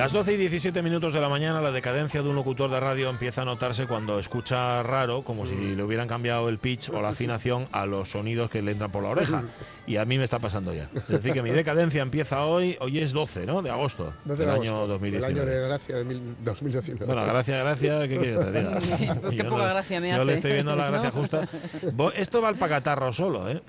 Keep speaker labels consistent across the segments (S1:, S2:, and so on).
S1: Las 12 y 17 minutos de la mañana, la decadencia de un locutor de radio empieza a notarse cuando escucha raro, como si le hubieran cambiado el pitch o la afinación a los sonidos que le entran por la oreja. Y a mí me está pasando ya. Es decir, que mi decadencia empieza hoy, hoy es 12, ¿no? De agosto
S2: 12 de agosto,
S1: año
S2: El
S1: 2019.
S2: año de gracia de mil- 2019.
S1: Bueno, gracias, gracias, ¿qué quieres que te diga?
S3: Qué
S1: Yo
S3: poca gracia me
S1: Yo le
S3: hace,
S1: estoy viendo la
S3: ¿no?
S1: gracia justa. Esto va al pacatarro solo, ¿eh?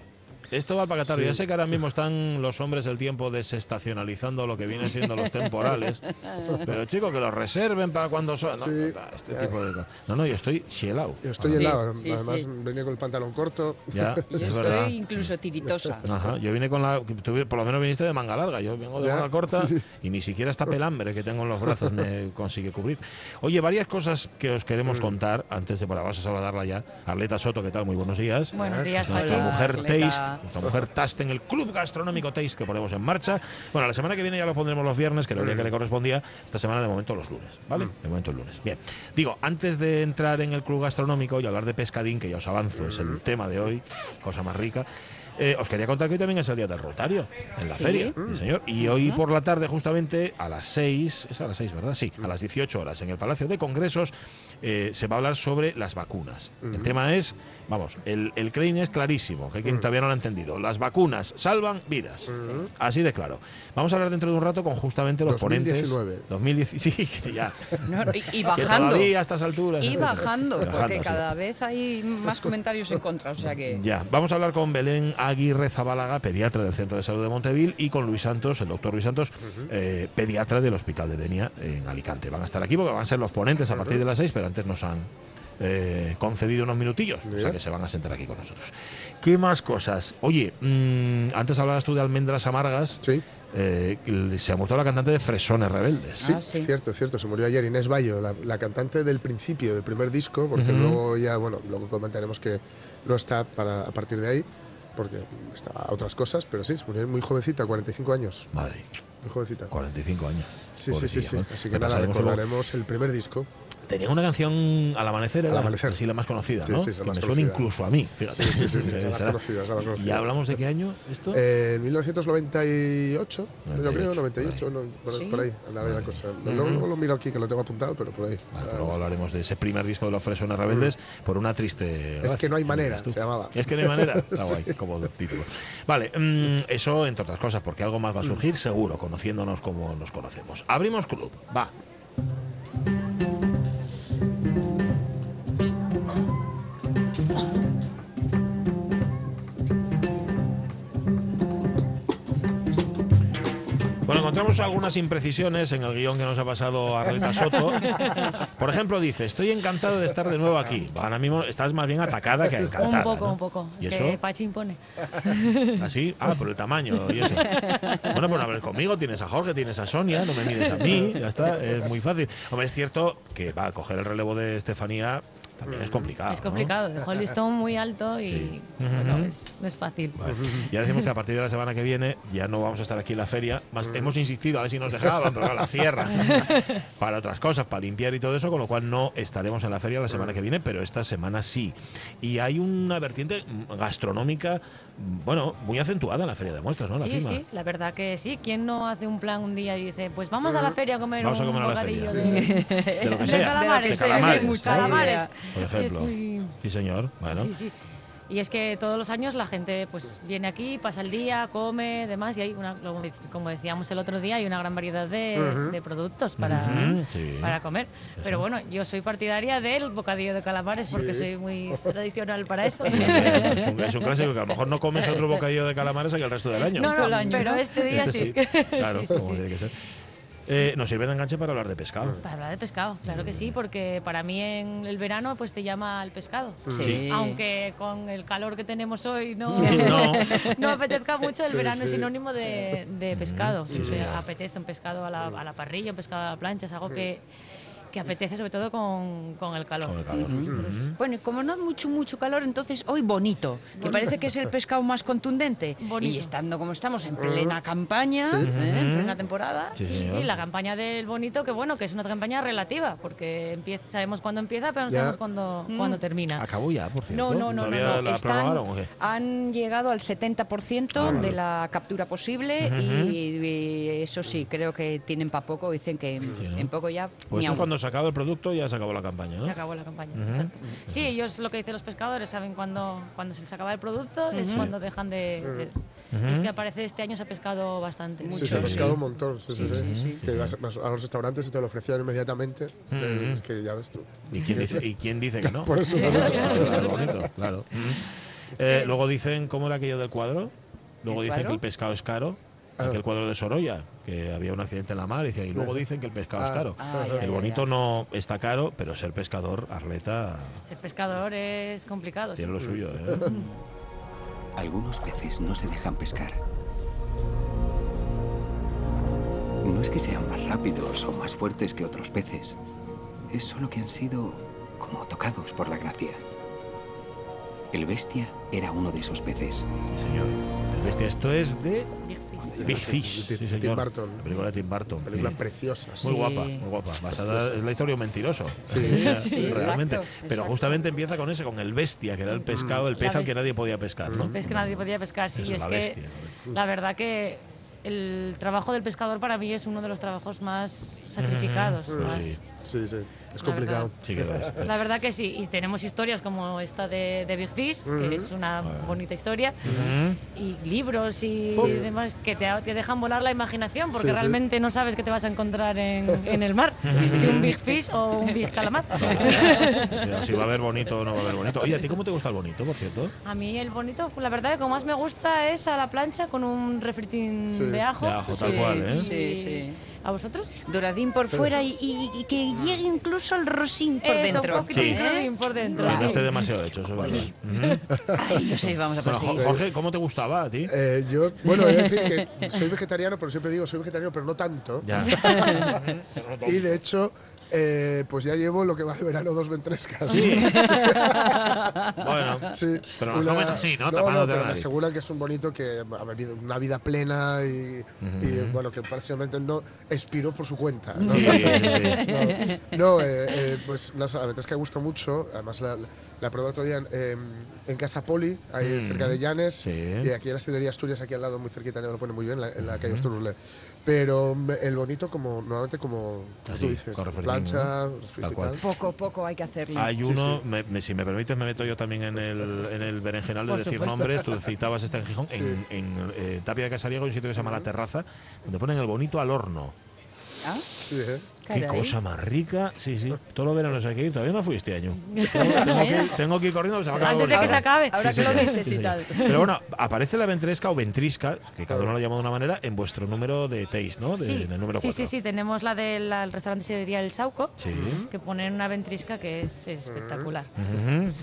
S1: Esto va pacatarro.
S2: Sí.
S1: Ya sé que ahora mismo están los hombres del tiempo desestacionalizando lo que vienen siendo los temporales. Pero chicos, que los reserven para cuando son. No,
S2: Sí,
S1: no, no, este tipo de cosas. No, no, yo estoy chielado.
S2: Yo estoy
S3: Sí,
S2: helado.
S3: sí,
S2: Además,
S3: sí.
S2: venía con el pantalón corto.
S1: Ya,
S3: yo
S1: es verdad.
S3: estoy incluso tiritosa.
S1: Ajá, yo vine con la. tú por lo menos viniste de manga larga. Yo vengo de
S2: Ya,
S1: manga corta
S2: sí.
S1: y ni siquiera esta pelambre que tengo en los brazos me consigue cubrir. Oye, varias cosas que os queremos
S2: Mm.
S1: contar antes de. Bueno, vamos a saludarla ya. Arleta Soto, ¿qué tal? Muy buenos días.
S3: Buenos días,
S1: Nuestra
S3: hola,
S1: mujer
S3: Arleta.
S1: Taste, nuestra mujer Taste en el Club Gastronómico Taste que ponemos en marcha. Bueno, la semana que viene ya lo pondremos los viernes, que era el día que le correspondía. Esta semana de momento los lunes, ¿vale? De momento el lunes. Bien. Digo, antes de entrar en el Club Gastronómico y hablar de pescadín, que ya os avanzo, es el tema de hoy, cosa más rica. eh, os quería contar que hoy también es el día del Rotario, en la
S3: Sí.
S1: feria, sí, señor. Y hoy por la tarde, justamente a las 6, es a las 6, ¿verdad? Sí, a las 18 horas, en el Palacio de Congresos, eh, se va a hablar sobre las vacunas. El tema es, vamos, el, el claim es clarísimo, que hay quien todavía no lo ha entendido. Las vacunas salvan vidas. Así de claro. Vamos a hablar dentro de un rato con justamente los
S2: 2019.
S1: ponentes. 2019. Sí, que ya.
S3: No, y, y
S1: Que
S3: bajando.
S1: todavía a estas alturas.
S3: Y bajando,
S1: Bajando,
S3: porque
S1: sí.
S3: cada vez hay más comentarios en contra. O sea que.
S1: Ya, vamos a hablar con Belén Aguirre Zabalaga, pediatra del Centro de Salud de Montevil, y con Luis Santos, el doctor Luis Santos, eh, pediatra del Hospital de Denia en Alicante. Van a estar aquí porque van a ser los ponentes a partir de las seis, pero antes nos han eh, concedido unos minutillos, o sea
S2: Bien.
S1: que se van a sentar aquí con nosotros. ¿Qué más cosas? Oye, mm, antes hablabas tú de almendras amargas.
S2: Sí,
S1: eh, se ha muerto la cantante de Fresones Rebeldes.
S2: sí,
S3: Ah, sí.
S2: cierto, cierto. Se murió ayer Inés Bayo, la, la cantante del principio, del primer disco, porque luego ya, bueno, luego comentaremos que no está para, a partir de ahí, porque estaba a otras cosas, pero sí, se murió muy jovencita, 45 años.
S1: Madre,
S2: Muy jovencita.
S1: 45 años.
S2: Sí, sí, sí, sí. Así que nada,
S1: luego.
S2: recordaremos el primer disco.
S1: Tenía una canción al amanecer,
S2: Al amanecer.
S1: sí, la más conocida,
S2: Sí,
S1: ¿no?
S2: sí, la
S1: que
S2: más
S1: me suena
S2: conocida.
S1: incluso a mí. Fíjate.
S2: Sí, sí, sí, sí, la más conocida, la más
S1: ¿Y
S2: conocida.
S1: hablamos de qué año esto?
S2: Eh, en 1998, yo
S1: 98,
S2: creo, 98,
S1: por
S2: no, por,
S3: Sí.
S2: por ahí, andaba la cosa. Lo miro aquí, que lo tengo apuntado, pero por ahí.
S1: Vale,
S2: Ah,
S1: luego hablaremos de ese primer disco de los Fresones Rebeldes por una triste.
S2: Es que no hay manera, se llamaba.
S1: Es que no hay manera. Está guay, como título. Vale, mm, eso entre otras cosas, porque algo más va a surgir seguro, conociéndonos como nos conocemos. Abrimos club, va. Encontramos algunas imprecisiones en el guion que nos ha pasado Arleta Soto. Por ejemplo, dice, estoy encantado de estar de nuevo aquí. Ahora mismo estás más bien atacada que encantada.
S4: Un poco,
S1: ¿no?
S4: un poco.
S1: ¿Y
S4: Es
S1: eso?
S4: que Pachi impone.
S1: ¿Así? Ah, por el tamaño y eso. Bueno, pues a ver, conmigo tienes a Jorge, tienes a Sonia, no me mires a mí, ya está, es muy fácil. Hombre, es cierto que va a coger el relevo de Estefanía también es complicado.
S4: es
S1: ¿no?
S4: complicado. Dejó el listón muy alto y
S1: Sí.
S4: bueno, es, no es fácil.
S1: Vale. Ya decimos que a partir de la semana que viene ya no vamos a estar aquí en la feria. Más, hemos insistido a ver si nos dejaban, pero la cierran para otras cosas, para limpiar y todo eso, con lo cual no estaremos en la feria la semana que viene, pero esta semana sí. Y hay una vertiente gastronómica, bueno, muy acentuada en la feria de muestras, ¿no? La
S4: sí,
S1: FIMA.
S4: sí, la verdad que sí. ¿Quién no hace un plan un día y dice, pues vamos a la feria a comer
S1: Vamos a
S4: un
S1: comer a la feria,
S4: de,
S1: sí, De lo que
S4: de calamares?
S1: De calamares,
S4: Sí,
S1: ¿no?
S4: calamares.
S1: Por
S4: Sí,
S1: ejemplo.
S4: muy-
S1: Sí, señor. Bueno,
S4: Sí, sí. Y es que todos los años la gente pues viene aquí, pasa el día, come, demás, y hay una, como decíamos el otro día, hay una gran variedad de, productos para,
S1: sí.
S4: para comer. Pero bueno, yo soy partidaria del bocadillo de calamares porque soy muy tradicional para eso.
S1: es un, es un clásico que a lo mejor no comes otro bocadillo de calamares que el resto del año.
S4: No, no,
S3: el año,
S4: pero
S3: ¿no?
S4: este día
S1: Este
S4: sí.
S1: sí, claro,
S4: Sí, sí,
S1: como
S4: sí.
S1: tiene que ser. Eh, nos sirve de enganche para hablar de pescado.
S4: Para hablar de pescado, claro que sí, porque para mí en el verano pues te llama el pescado.
S3: Sí.
S4: Aunque con el calor que tenemos hoy no,
S1: Sí, no.
S4: no apetezca mucho, el
S2: Sí,
S4: verano es sinónimo de, de pescado. apetece un pescado a la, a la parrilla, un pescado a la plancha, es algo que, que apetece sobre todo con, con el calor.
S1: Con el calor. Ujú.
S3: Bueno, y como no mucho, mucho calor, entonces hoy bonito, que parece que es el pescado más contundente.
S4: Bonito.
S3: Y estando como estamos en plena campaña, ¿eh? en plena temporada.
S1: Sí,
S4: Sí, la campaña del bonito, que bueno, que es una campaña relativa, porque empieza, sabemos cuándo empieza, pero no
S2: Ya.
S4: sabemos cuándo, cuándo termina.
S1: Acabó ya, por cierto.
S3: No, no, no, no,
S1: ¿Todavía
S3: no. Están- han llegado al 70% de la captura posible y, y eso sí, creo que tienen para poco. Dicen que en,
S1: Sí, ¿no?
S3: en poco ya.
S1: Pues. Se acaba el producto ya se acabó la campaña, ¿no?
S4: Se acabó la campaña. exacto. Sí, ellos lo que dicen los pescadores saben cuando, cuando se les acaba el producto, es cuando dejan de. de- Es que aparece este año se ha pescado bastante.
S2: Sí, se ha pescado
S1: sí.
S2: un montón. Sí, sí, sí. Que vas, vas a los restaurantes y te lo ofrecían inmediatamente. eh, Es que ya ves tú.
S1: ¿Y quién dice, y quién dice que no?
S2: Por eso.
S1: Claro, bonito, claro. Eh, luego dicen, ¿cómo era aquello del cuadro? Luego
S3: ¿El
S1: dicen que el pescado es caro.
S2: Ah.
S1: Aquel cuadro de Sorolla, que había un accidente en la mar, y, luego dicen que el pescado es
S2: Ah.
S1: caro.
S3: Ah, ya,
S1: el bonito
S3: ya.
S1: no está caro, pero ser pescador, Arleta,
S4: Ser pescador es complicado. sí.
S1: tiene lo suyo. ¿eh?
S5: Algunos peces no se dejan pescar. No es que sean más rápidos o más fuertes que otros peces. Es solo que han sido como tocados por la gracia. El bestia era uno de esos peces.
S1: Sí, señor. El bestia, esto es de
S4: Big Fish.
S2: Tim-. Burton.
S1: La película de Tim Burton.
S2: Película
S1: Sí.
S2: preciosa.
S1: Muy guapa, muy guapa. Basada, es la historia de un mentiroso.
S2: Sí.
S3: Sí, sí,
S1: realmente.
S3: exacto,
S1: Pero
S3: exacto.
S1: justamente empieza con ese, con el bestia, que era el pescado, el pez
S4: La
S1: al que nadie podía pescar, ¿no?
S4: Es que nadie podía pescar, sí.
S1: Eso,
S4: es
S1: la
S4: que
S1: bestia, la bestia.
S4: la verdad que el trabajo del pescador para mí es uno de los trabajos más sacrificados. más-
S1: Sí.
S2: Sí, sí. Es
S4: La
S2: complicado.
S4: verdad.
S1: Sí que lo es.
S4: La verdad que sí, y tenemos historias como esta de, de Big Fish, que es una bonita historia, y libros y,
S2: Sí.
S4: demás que te, te dejan volar la imaginación, porque
S2: Sí, sí.
S4: realmente no sabes qué te vas a encontrar en, en el mar, si un Big Fish o un Big Calamar.
S1: Sí, si va a haber bonito o no va a haber bonito. Oye, ¿a ti cómo te gusta el bonito, por cierto?
S4: A mí el bonito, pues la verdad que como más me gusta es a la plancha con un refritín
S2: Sí.
S4: de ajo.
S1: De ajo, tal cual, ¿eh?
S3: Sí, sí.
S4: ¿A vosotros?
S3: Doradín por fuera y, y- y que llegue incluso el rosín por
S4: Eso,
S3: dentro.
S4: un poquito
S1: Sí.
S4: por dentro.
S1: No esté demasiado hecho, eso vale. Ujú.
S3: Ay, no sé, vamos a
S1: Bueno. Jorge, ¿cómo te gustaba a ti?
S2: Eh, yo, bueno, de decir que soy vegetariano, pero siempre digo soy vegetariano, pero no tanto.
S1: Ya.
S2: Y de hecho, eh, pues ya llevo lo que va de verano dos ventrescas.
S1: Sí. bueno,
S2: Sí.
S1: Pero las
S2: Una-
S1: comes así, ¿no?
S2: No, no, pero me aseguran que es un bonito que ha vivido una vida plena y, y, bueno, que prácticamente no expiró por su cuenta. ¿no?
S1: Sí, sí, sí.
S2: No, no, eh, eh, pues la, la verdad es que gusta mucho. Además, la, la probé otro día en, en Casa Poli, ahí
S1: Mm.
S2: cerca de Llanes.
S1: Sí.
S2: Y aquí en la Sidería Asturias, aquí al lado, muy cerquita, ya me lo pone muy bien, la- en la calle Osturule. Pero el bonito, como normalmente, como
S1: Así,
S2: tú dices, plancha,
S1: Tal
S2: y
S1: cual.
S2: tal.
S3: Poco a poco hay que hacerlo.
S1: Hay uno,
S2: sí.
S1: me- me- si me permites, me meto yo también en el, en el berenjenal de
S4: Por
S1: decir
S4: supuesto.
S1: nombres. Tú citabas este en Gijón, en, en, eh, Tapia de Casariego un sitio que se llama La Terraza, donde ponen el bonito al horno.
S3: ¿Ah?
S2: Sí, ¿eh?
S1: Qué
S3: Caray.
S1: cosa más rica. Sí, sí. Todos los veranos hay que ir. Todavía no fui este año. Tengo, tengo que, ir, tengo que ir corriendo. se me acaba el
S4: Antes de que se acabe.
S3: Ahora
S1: Sí,
S3: que lo dices
S1: Sí,
S3: y
S1: señor.
S3: tal.
S1: Pero bueno, aparece la ventresca o ventrisca, que cada uno la llama de una manera, en vuestro número de taste, ¿no? De,
S4: Sí,
S1: en el número
S4: sí,
S1: 4.
S4: sí, sí, tenemos la del al restaurante Sidería El Sauco,
S1: Sí.
S4: que ponen una ventrisca que es espectacular.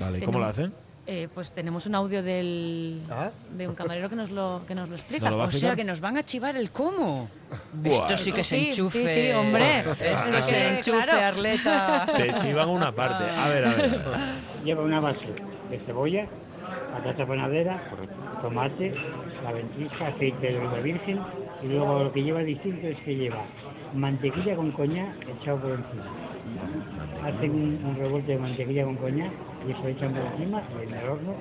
S1: Vale, ¿y ¿cómo lo
S4: Tenemos-
S1: hacen?
S4: Eh, pues tenemos un audio del,
S2: Ah.
S4: de un camarero que nos lo, que nos lo explica.
S1: ¿No lo va a
S3: O sea que nos van a chivar el cómo.
S1: Buah,
S3: Esto sí que se enchufe.
S4: sí, sí, hombre.
S3: Esto
S4: Es
S3: se enchufe,
S4: claro.
S3: Arleta.
S1: Te chivan una parte. A ver, a ver. a ver.
S6: Lleva una base de cebolla, patata panadera, tomate, la ventisca, aceite de oliva virgen y luego lo que lleva distinto es que lleva mantequilla con coñac echado por encima. Hacen un, un revuelto de mantequilla con coñac y eso echan por encima y en el horno.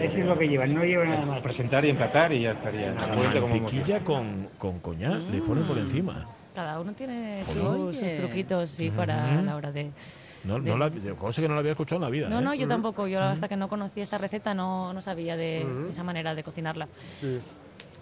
S6: Eso es lo que lleva, no lleva nada más.
S7: presentar y empatar y ya estaría. La
S1: Mantequilla con, con coñac, le ponen por encima.
S4: Cada uno tiene sus, sus truquitos sí, para la hora de...
S1: No, no la, yo cosa que no la había escuchado en la vida.
S4: No,
S1: ¿eh?
S4: no, yo tampoco. Yo hasta que no conocí esta receta no, no sabía de esa manera de cocinarla.
S2: Sí.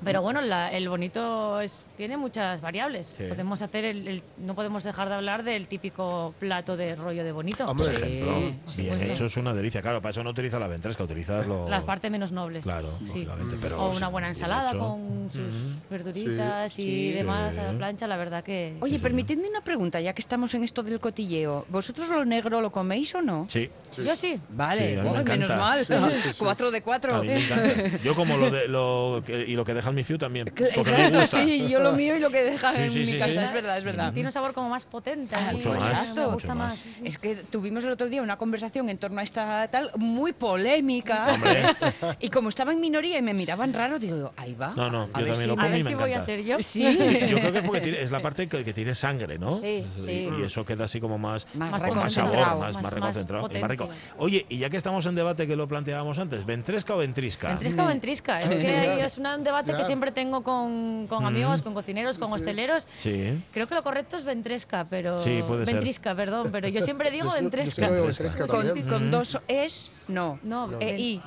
S4: Pero bueno, la- el bonito es, tiene muchas variables.
S1: Sí.
S4: Podemos hacer el, el- no podemos dejar de hablar del típico plato de rollo de bonito.
S2: Hombre,
S1: Por ejemplo, bien hecho es una delicia. Claro, para eso no utiliza la ventresca, utiliza lo...
S4: Las partes menos nobles.
S1: Claro,
S4: sí.
S1: lógicamente, pero
S4: o una buena ensalada
S1: hecho.
S4: con sus verduritas
S2: Sí,
S4: y
S2: sí.
S4: demás a la plancha, la verdad que...
S3: Oye, permitidme una pregunta, ya que estamos en esto del cotilleo. ¿Vosotros lo negro lo coméis o no?
S1: Sí,
S4: Yo sí.
S3: Vale,
S1: Sí, a mí me
S3: menos mal.
S2: Sí, sí, sí, sí.
S3: Cuatro de
S1: A
S3: cuatro.
S1: me. Yo como lo de lo que, y lo que deja en mi fiu también. me
S3: Exacto, sí, yo lo mío y lo que deja
S1: Sí,
S3: en
S1: sí,
S3: mi
S1: sí,
S3: casa,
S1: sí.
S3: es verdad, es verdad.
S4: Tiene un sabor como más potente.
S3: Ah,
S4: a
S1: Mucho
S4: me
S1: más,
S3: exacto.
S4: gusta
S1: mucho
S4: más.
S1: más.
S4: sí, sí.
S3: Es que tuvimos el otro día una conversación en torno a esta tal muy polémica.
S1: Hombre.
S3: Y como estaba en minoría y me miraban raro, digo, ahí va.
S1: No, no,
S3: a
S1: yo
S3: ver
S1: también
S3: si-
S1: lo
S4: A
S1: como y
S4: ver
S1: me
S4: si voy a ser yo.
S3: Sí.
S1: Yo creo que es porque tiene- es la parte que, que tiene sangre, ¿no?
S3: Sí, sí.
S1: Y eso queda así como más,
S3: Más
S1: sabor,
S3: reconcentrado.
S1: más, reconcentrado
S4: más
S1: y más rico. Oye, y ya que estamos en debate que lo planteábamos antes, ¿ventresca o ventrisca?
S4: Ventrisca o ventrisca. Es que es un debate
S2: Ya.
S4: que siempre tengo con, con amigos, con cocineros, con hosteleros.
S1: Sí.
S4: Creo que lo correcto es ventresca, pero.
S1: Sí, puede ser.
S4: Ventrisca, perdón, pero yo siempre digo
S2: Yo sí- yo sí
S4: ventresca.
S2: ventresca
S3: Con, con dos es, no.
S4: No,
S3: E, I,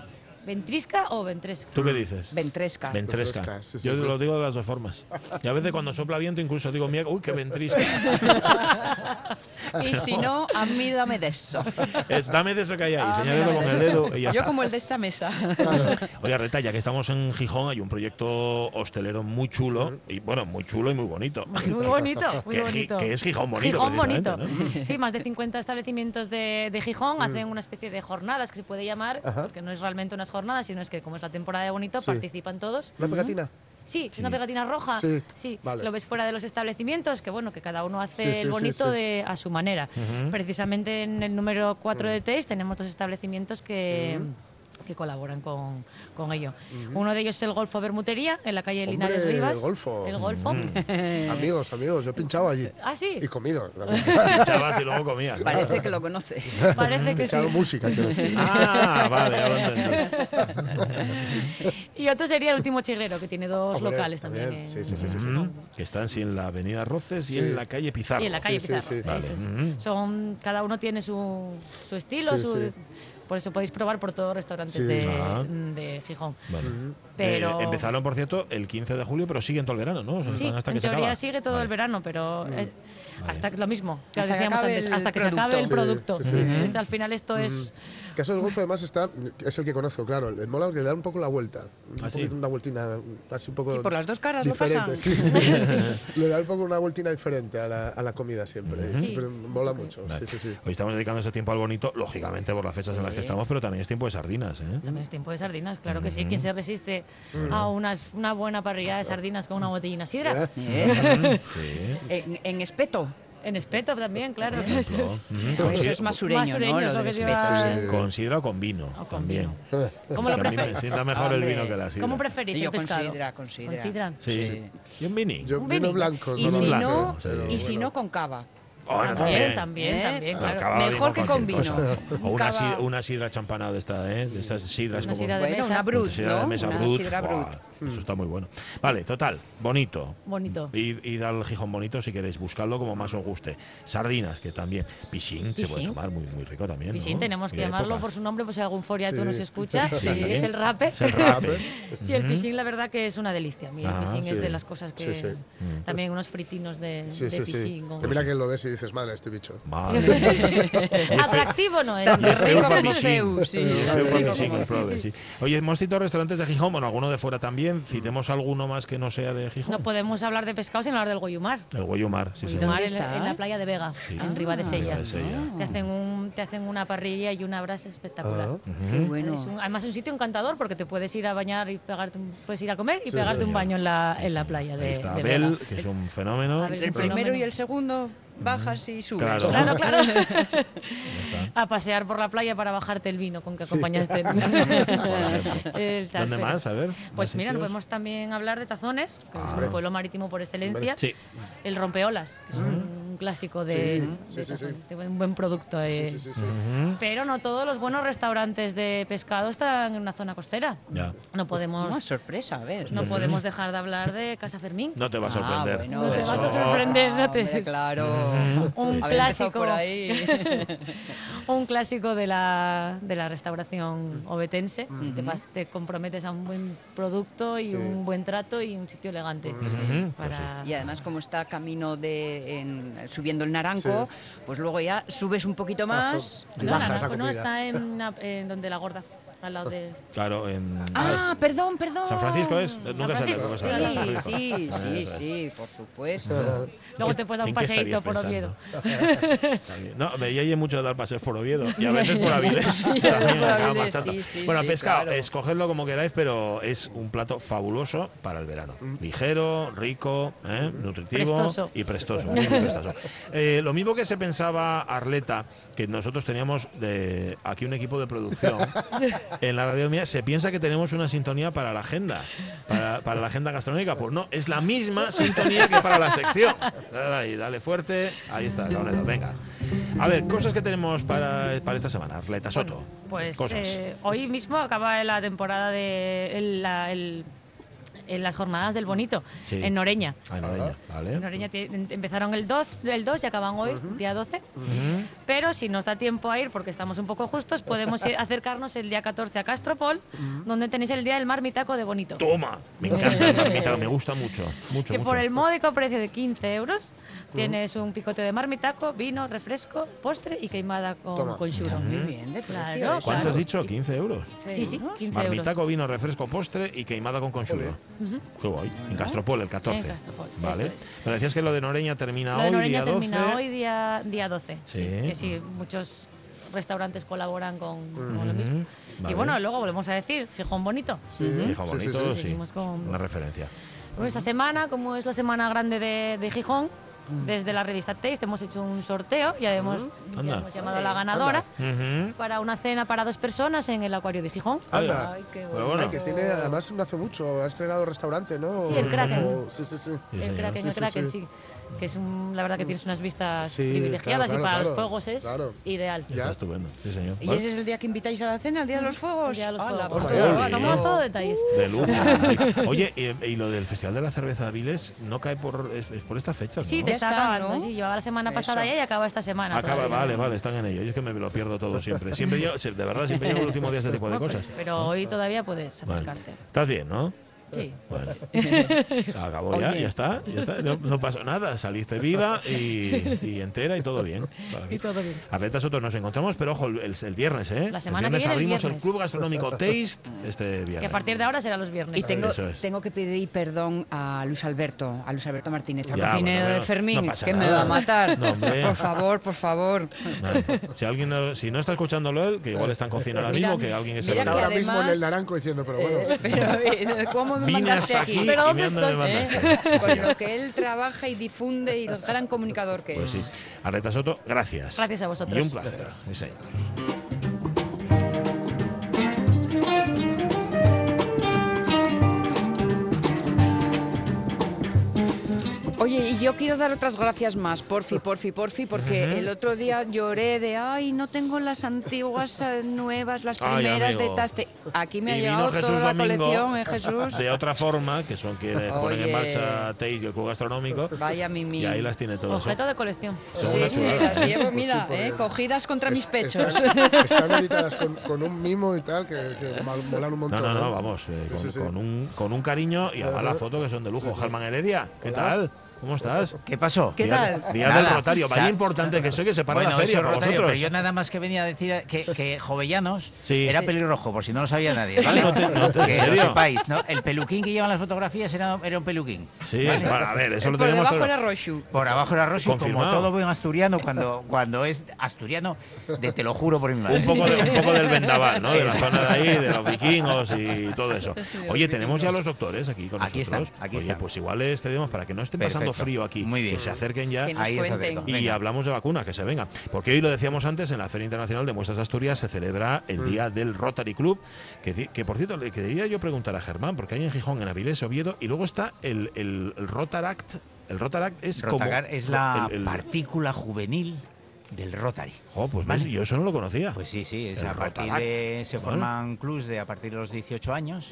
S4: ¿Ventrisca o ventresca?
S1: ¿Tú qué dices?
S3: ventresca.
S1: Ventresca.
S2: Ventresca, sí, sí,
S1: Yo
S2: sí.
S1: lo digo de las dos formas. Y a veces cuando sopla viento incluso digo, mira, uy, qué ventrisca.
S3: Y si no, a mí dame de eso.
S1: Es, dame de eso que hay ahí,
S3: A mí
S1: señálalo
S3: dame
S1: con
S3: de
S1: el dedo y ya
S3: Yo
S1: está.
S3: como el de esta mesa.
S1: Oye, Reta, ya que estamos en Gijón, hay un proyecto hostelero muy chulo, y bueno, muy chulo y muy bonito.
S4: Muy bonito, muy
S1: Que,
S4: bonito.
S1: que es Gijón bonito.
S4: Gijón bonito.
S1: ¿no?
S4: Sí, más de 50 establecimientos de, de Gijón hacen una especie de jornadas que se puede llamar,
S2: Ajá.
S4: porque no es realmente unas jornadas, sino es que como es la temporada de bonito,
S2: Sí.
S4: participan todos.
S2: ¿Una pegatina?
S4: Sí, una pegatina roja.
S2: Sí, vale.
S4: Lo ves fuera de los establecimientos, que bueno, que cada uno hace
S2: Sí, sí,
S4: el
S2: sí,
S4: bonito
S2: sí.
S4: De, a su manera. Precisamente en el número 4 de Taste tenemos dos establecimientos que, que colaboran con, con ello. Uno de ellos es el Golfo Bermutería, en la calle
S2: Hombre,
S4: Linares Rivas.
S2: el Golfo.
S4: El Golfo.
S2: Amigos, amigos, yo he pinchado allí.
S4: Ah, sí.
S2: Y comido.
S1: Echabas y luego comías.
S3: Parece que lo conoce.
S4: Parece que sí.
S2: Pinchado música, quiero decir.
S1: Ah, vale, ya lo entendí.
S4: Y otro sería el último chirrero, que tiene dos
S2: Hombre,
S4: locales también. en-
S2: Sí, sí, sí, sí, sí.
S1: Mm, Que están sí, en la avenida Roces y
S2: Sí.
S1: en la calle Pizarro.
S4: Y en la calle
S2: Sí, sí,
S4: Pizarro.
S2: sí.
S1: Vale.
S4: eso es.
S1: Mm.
S4: Son, cada uno tiene su, su estilo,
S2: Sí,
S4: su,
S2: sí.
S4: Por eso podéis probar por todos los restaurantes
S2: Sí.
S4: de,
S1: Ah.
S4: de Gijón.
S1: Vale.
S4: Pero
S1: Eh, empezaron, por cierto, el 15 de julio, pero siguen todo el verano, ¿no? O sea,
S4: sí,
S1: están hasta
S4: en
S1: que se
S4: teoría
S1: acaba.
S4: sigue todo
S1: Vale.
S4: el verano, pero eh, hasta que- lo mismo que
S3: Hasta que
S4: decíamos
S3: acabe
S4: antes, hasta que se acabe el producto.
S2: sí, sí.
S4: Sí, Al final esto es
S2: El caso del Golfo además está, es el que conozco, claro. El mola que le da un poco la vuelta. Un
S1: ¿Ah, sí?
S2: poquito, una vueltina así un poco.
S3: Sí, por las dos caras lo
S2: diferente.
S3: pasan.
S2: Sí, sí. le da un poco una vueltina diferente a la, a la comida siempre.
S4: Sí.
S2: Siempre mola mucho.
S1: Vale.
S2: Sí, sí, sí.
S1: Hoy estamos dedicando ese tiempo al bonito, lógicamente por las fechas en las que estamos, pero también es tiempo de sardinas, ¿eh?
S4: También es tiempo de sardinas, claro que sí. ¿Quién se resiste a unas, una buena parrilla de sardinas con una botellina de sidra?
S3: Eh,
S1: Sí.
S3: En, en espeto.
S4: En espeto también, claro.
S1: Con
S3: Eso es más sureño,
S4: Más sureño
S3: ¿no? Lo
S4: te
S3: espeto. sí.
S1: Con sidra o con vino.
S4: O con
S1: también.
S4: vino. ¿Cómo lo
S1: me
S4: preferís?
S1: sienta mejor el vino que la sidra.
S4: ¿Cómo preferís
S3: Yo
S4: el pescado?
S3: sidra, con sidra.
S4: Con sidra.
S1: Sí.
S3: Sí.
S1: ¿Y un vini?
S2: Yo
S4: Un
S2: vino
S4: vino.
S2: blanco.
S3: Y
S2: no
S3: si
S2: blanco,
S3: no, y si no con cava.
S1: Bueno,
S4: También, también,
S3: ¿Eh?
S4: también, claro.
S1: acaba
S3: Mejor que con vino.
S1: O una, sidra, una sidra champana de esta, ¿eh? De esas sidras
S4: Una
S1: como...
S4: sidra de mesa.
S3: una brut,
S1: sidra de
S3: ¿no?
S1: mesa
S3: Una
S1: brut.
S3: sidra
S1: Buah, Eso está muy bueno. Vale, total, bonito.
S4: Bonito.
S1: Id, id al Gijón bonito si queréis, buscadlo como más os guste. Sardinas, que también. Piscín, se puede
S4: Piscín.
S1: tomar muy, muy rico también.
S4: Piscín,
S1: ¿no?
S4: tenemos que
S1: Y
S4: llamarlo
S1: época.
S4: por su nombre, pues si algún foria tú
S2: Sí.
S4: nos escucha.
S1: Sí.
S4: Sí, es el rape.
S1: Es el rape.
S4: Sí, el piscín la verdad que es una delicia. A mí el
S1: Ajá,
S4: pisín
S1: sí.
S4: es de las cosas que...
S2: Sí, sí.
S4: También unos fritinos de,
S2: Sí,
S4: de
S2: sí, sí.
S4: pisín. con-
S2: Que mira que lo ves y dices, madre, este bicho.
S1: Madre.
S4: Atractivo no es.
S1: Y
S3: rico como. Zeus.
S1: Y. Oye, hemos citado restaurantes de Gijón, bueno, alguno de fuera también. Citemos alguno más que no sea de Gijón.
S4: No podemos hablar de pescado sin hablar del Goyumar.
S1: El Guayumar, sí, sí.
S4: Goyumar en,
S3: está?
S4: en la playa de Vega, en Riva de Sella.
S1: Sella.
S4: Te hacen, un, te hacen una parrilla y una brasa espectacular.
S2: Ah.
S3: Qué bueno.
S4: Es un- además es un sitio encantador porque te puedes ir a bañar y pegarte, un- puedes ir a comer y
S2: Sí,
S4: pegarte un
S1: señor.
S4: baño en la, en la playa de,
S1: Ahí está
S4: de
S1: Abel,
S4: Vega.
S1: que es un fenómeno.
S4: Abel
S3: Entre el
S4: un
S3: primero y el segundo bajas y subes.
S1: Claro.
S4: Claro, claro. a pasear por la playa para bajarte el vino con que acompañaste. El
S1: ¿Dónde más? A ver.
S4: Pues
S1: ¿más
S4: mira,
S1: sitios?
S4: podemos también hablar de Tazones, que es
S1: Ah.
S4: un pueblo marítimo por excelencia.
S1: Sí.
S4: El rompeolas, que es un clásico de,
S2: Mm. Sí,
S4: de
S2: sí.
S4: Tazones, de un buen producto. eh.
S2: Sí, sí, sí. sí.
S1: Ujú.
S4: Pero no todos los buenos restaurantes de pescado están en una zona costera.
S1: Ya.
S4: No podemos,
S3: Una sorpresa, a ver.
S4: no podemos dejar de hablar de Casa Fermín.
S1: No te va a
S3: Ah,
S1: sorprender.
S3: bueno.
S4: No te
S1: Eso-
S4: va a sorprender, no te-
S3: Hombre, claro.
S4: Un clásico.
S3: por ahí.
S4: un clásico de la, de la restauración obetense. y te, vas- te comprometes a un buen producto y
S2: Sí.
S4: un buen trato y un sitio elegante.
S1: Ujú, pues
S4: Para-
S3: Y además, como está camino de en- subiendo el naranco, pues luego ya subes un poquito más.
S2: Y
S4: No,
S2: bajas
S4: Naranjo
S2: la
S4: no está en, una- en donde la gorda. al lado de...
S1: Claro, en.
S3: Ah, perdón, perdón.
S1: ¿San Francisco es? Nunca
S4: Francisco, sí,
S1: San
S3: Sí,
S1: Francisco.
S3: sí, sí,
S1: es.
S3: sí, por supuesto.
S4: Luego te puedes dar un
S1: ¿En qué
S4: paseíto por Oviedo.
S1: No, me hay mucho de dar paseos por Oviedo y a veces por Avilés.
S3: Sí, sí, sí,
S1: bueno,
S3: sí,
S1: pescado,
S3: claro.
S1: escogedlo como queráis, pero es un plato fabuloso para el verano. Ligero, rico, ¿eh? nutritivo
S4: Prestoso.
S1: y prestoso. muy prestoso. Eh, lo mismo que se pensaba Arleta, que nosotros teníamos de aquí un equipo de producción en la radio mía, se piensa que tenemos una sintonía para la agenda, para, para la agenda gastronómica. Pues no, es la misma sintonía que para la sección. Dale dale fuerte. Ahí está, Leonardo, venga. A ver, cosas que tenemos para, para esta semana. Arleta Soto.
S4: Pues eh, hoy mismo acaba la temporada de el- la- el- en las jornadas del Bonito
S1: Sí.
S4: en Noreña.
S1: Ah, en Oreña,
S4: En
S1: ¿vale?
S4: Noreña ti- empezaron el 2, el 2 y acaban hoy, día 12.
S1: Ujú.
S4: Pero si nos da tiempo a ir, porque estamos un poco justos, podemos ir- acercarnos el día 14 a Castropol, donde tenéis el día del marmitaco de Bonito.
S1: Toma, me encanta el marmitaco, me gusta mucho, mucho,
S4: que
S1: mucho.
S4: por el módico precio de 15 euros tienes un picote de marmitaco, vino, refresco, postre y queimada con, con churro.
S3: Muy bien, de precio.
S4: Claro,
S3: eso.
S1: ¿Cuánto has dicho? 15 euros.
S4: Sí, sí, 15
S1: Marmitaco,
S4: euros.
S1: vino, refresco, postre y queimada con consuelo. Qué guay. En Castropol, el 14.
S4: En Castropol,
S1: Vale.
S4: es.
S1: Me decías que lo de Noreña termina
S4: Lo de
S1: hoy,
S4: Noreña
S1: día 12.
S4: termina hoy, día, día 12. Sí.
S1: Sí.
S4: que sí, muchos restaurantes colaboran con, con lo mismo.
S1: Vale.
S4: Y bueno, luego volvemos a decir, Gijón Bonito.
S2: Sí, sí,
S1: bonito,
S2: sí, sí.
S1: sí.
S4: Seguimos con-
S1: Una referencia.
S4: Bueno, esta semana, como es la semana grande de, de Gijón, desde la revista Taste hemos hecho un sorteo y hemos, ya
S1: Anda.
S4: hemos llamado a la ganadora para una cena para dos personas en el acuario de Gijón.
S2: Anda.
S3: Ay, qué
S1: bueno.
S2: Ay, que tiene, además no hace mucho, ha estrenado restaurante, ¿no?
S4: Sí, el Kraken.
S2: O- Sí, sí, sí.
S1: Sí,
S4: el. Kraken,
S2: Sí,
S4: el
S2: sí,
S4: Kraken,
S2: sí.
S4: Que es un, la verdad que tienes unas vistas
S2: Sí,
S4: privilegiadas
S2: claro,
S4: y para
S2: claro,
S4: los fuegos es
S2: claro.
S4: ideal.
S1: Está
S2: Ya.
S1: estupendo, sí señor.
S3: ¿Y
S1: Vale.
S3: ese es el día que invitáis a la cena, el día de los fuegos?
S4: Ya los
S3: Hala,
S4: fuegos.
S3: por favor.
S4: Somos todo detalles.
S1: De lujo. Oye, y, y lo del Festival de la Cerveza de Avilés no cae por, es, es por estas fechas,
S4: Sí,
S1: ¿no?
S4: te está
S3: está,
S4: acabando.
S3: ¿no?
S4: Sí, llevaba la semana pasada
S3: Eso.
S4: ya y acaba esta semana.
S1: Acaba,
S4: todavía.
S1: vale, vale, están en ello. Yo es que me lo pierdo todo siempre. Siempre yo, de verdad, siempre llego el último día este tipo de cosas.
S4: Pero hoy todavía puedes
S1: Vale.
S4: acercarte.
S1: Estás bien, ¿no?
S4: Sí.
S1: Bueno, acabó ya, ya está, ya está. No, no pasó nada, saliste viva y, y entera y todo bien.
S4: Y todo bien.
S1: Arleta Soto, nos encontramos, pero ojo, el, el viernes, ¿eh?
S4: La semana
S1: el
S4: que
S1: viernes
S4: viene, el
S1: abrimos el,
S4: viernes.
S1: Club Gastronómico Taste este viernes.
S4: Que a partir de ahora será los viernes.
S3: Y tengo,
S1: es.
S3: tengo que pedir perdón a Luis Alberto, a Luis Alberto Martínez, al cocinero
S1: bueno,
S3: de Fermín,
S1: no
S3: que me
S1: nada.
S3: va a matar.
S1: No, hombre.
S3: por favor, por favor.
S1: Si alguien no, si no está escuchándolo él, que igual está en cocina ahora mismo, que alguien que se
S2: Está
S3: que
S2: ahora mismo en el naranco diciendo, pero bueno.
S3: Eh, pero, ¿cómo me
S1: Vine
S3: mandaste
S1: hasta
S3: aquí?
S4: ¿Pero dónde estoy?
S3: Eh, Con lo que él trabaja y difunde y el gran comunicador que
S1: Pues
S3: es.
S1: sí. Arleta Soto, gracias.
S4: Gracias a vosotros.
S1: Y un placer.
S3: Yo quiero dar otras gracias más, porfi, porfi, porfi, porque el otro día lloré de, ay, no tengo las antiguas eh, nuevas, las
S1: Ay,
S3: primeras
S1: amigo.
S3: de Taste. Aquí me ha
S1: Y
S3: llegado
S1: Jesús
S3: toda la colección, ¿eh, Jesús?
S1: De otra forma, que son quienes ponen en
S3: Oye.
S1: marcha Taste y el Club Gastronómico.
S3: Vaya mimi.
S1: Y ahí las tiene todas.
S4: Objeto de colección.
S1: Son
S3: Sí, sí, las llevo,
S2: Pues
S3: mira,
S2: sí,
S3: eh, cogidas contra mis pechos.
S2: Están, están editadas con, con un mimo y tal, que, que mal- molan un
S1: No,
S2: montón.
S1: no, no, vamos, eh,
S2: Sí,
S1: con,
S2: sí, sí.
S1: con un, con un cariño y además
S2: Ajá.
S1: las fotos que son de lujo.
S2: Sí, sí.
S1: Germán Heredia, ¿qué
S2: Hola.
S1: tal? ¿Cómo estás?
S8: ¿Qué pasó?
S3: ¿Qué
S1: Día-
S3: tal?
S1: Día
S8: Nada.
S1: del Rotario, vaya importante que soy que se para
S8: bueno,
S1: la feria
S8: eso es
S1: para
S8: Rotario,
S1: vosotros.
S8: pero yo nada más que venía a decir que, que Jovellanos
S1: Sí.
S8: era
S1: Sí.
S8: pelirrojo, por si no lo sabía nadie. ¿vale?
S1: no te- no te- ¿en
S8: que
S1: serio?
S8: lo sepáis, ¿no? El peluquín que llevan las fotografías era, era un peluquín.
S1: Sí,
S8: ¿vale?
S1: a ver, eso lo
S3: Por
S1: tenemos
S3: debajo
S1: claro.
S3: era Roshu.
S8: Por abajo era Rossi, como todo buen asturiano, cuando, cuando es asturiano, de te lo juro por mi madre.
S1: Un poco, de- un poco del vendaval, ¿no? De la zona de ahí, de los vikingos y todo eso. Oye, tenemos ya los doctores aquí con
S8: Aquí
S1: nosotros.
S8: están, aquí
S1: Oye,
S8: están.
S1: pues igual les cedemos para que no estén pasando Frío aquí.
S8: Muy bien.
S1: Que se acerquen ya
S8: Ahí
S1: y
S8: Venga.
S1: hablamos de vacuna, que se venga. Porque hoy lo decíamos antes, en la Feria Internacional de Muestras de Asturias se celebra el Día del Rotary Club, que, por cierto, le quería yo preguntar a Germán, porque hay en Gijón, en Avilés, Oviedo, y luego está el, el, el Rotaract. El Rotaract es
S8: Rotagar
S1: como...
S8: es la
S1: el- el-
S8: partícula juvenil del Rotary.
S1: Jo, pues
S8: Vale.
S1: ves, yo eso no lo conocía.
S8: Pues sí, sí, es a partir de, se
S1: Bueno.
S8: forman clubs de a partir de los 18 años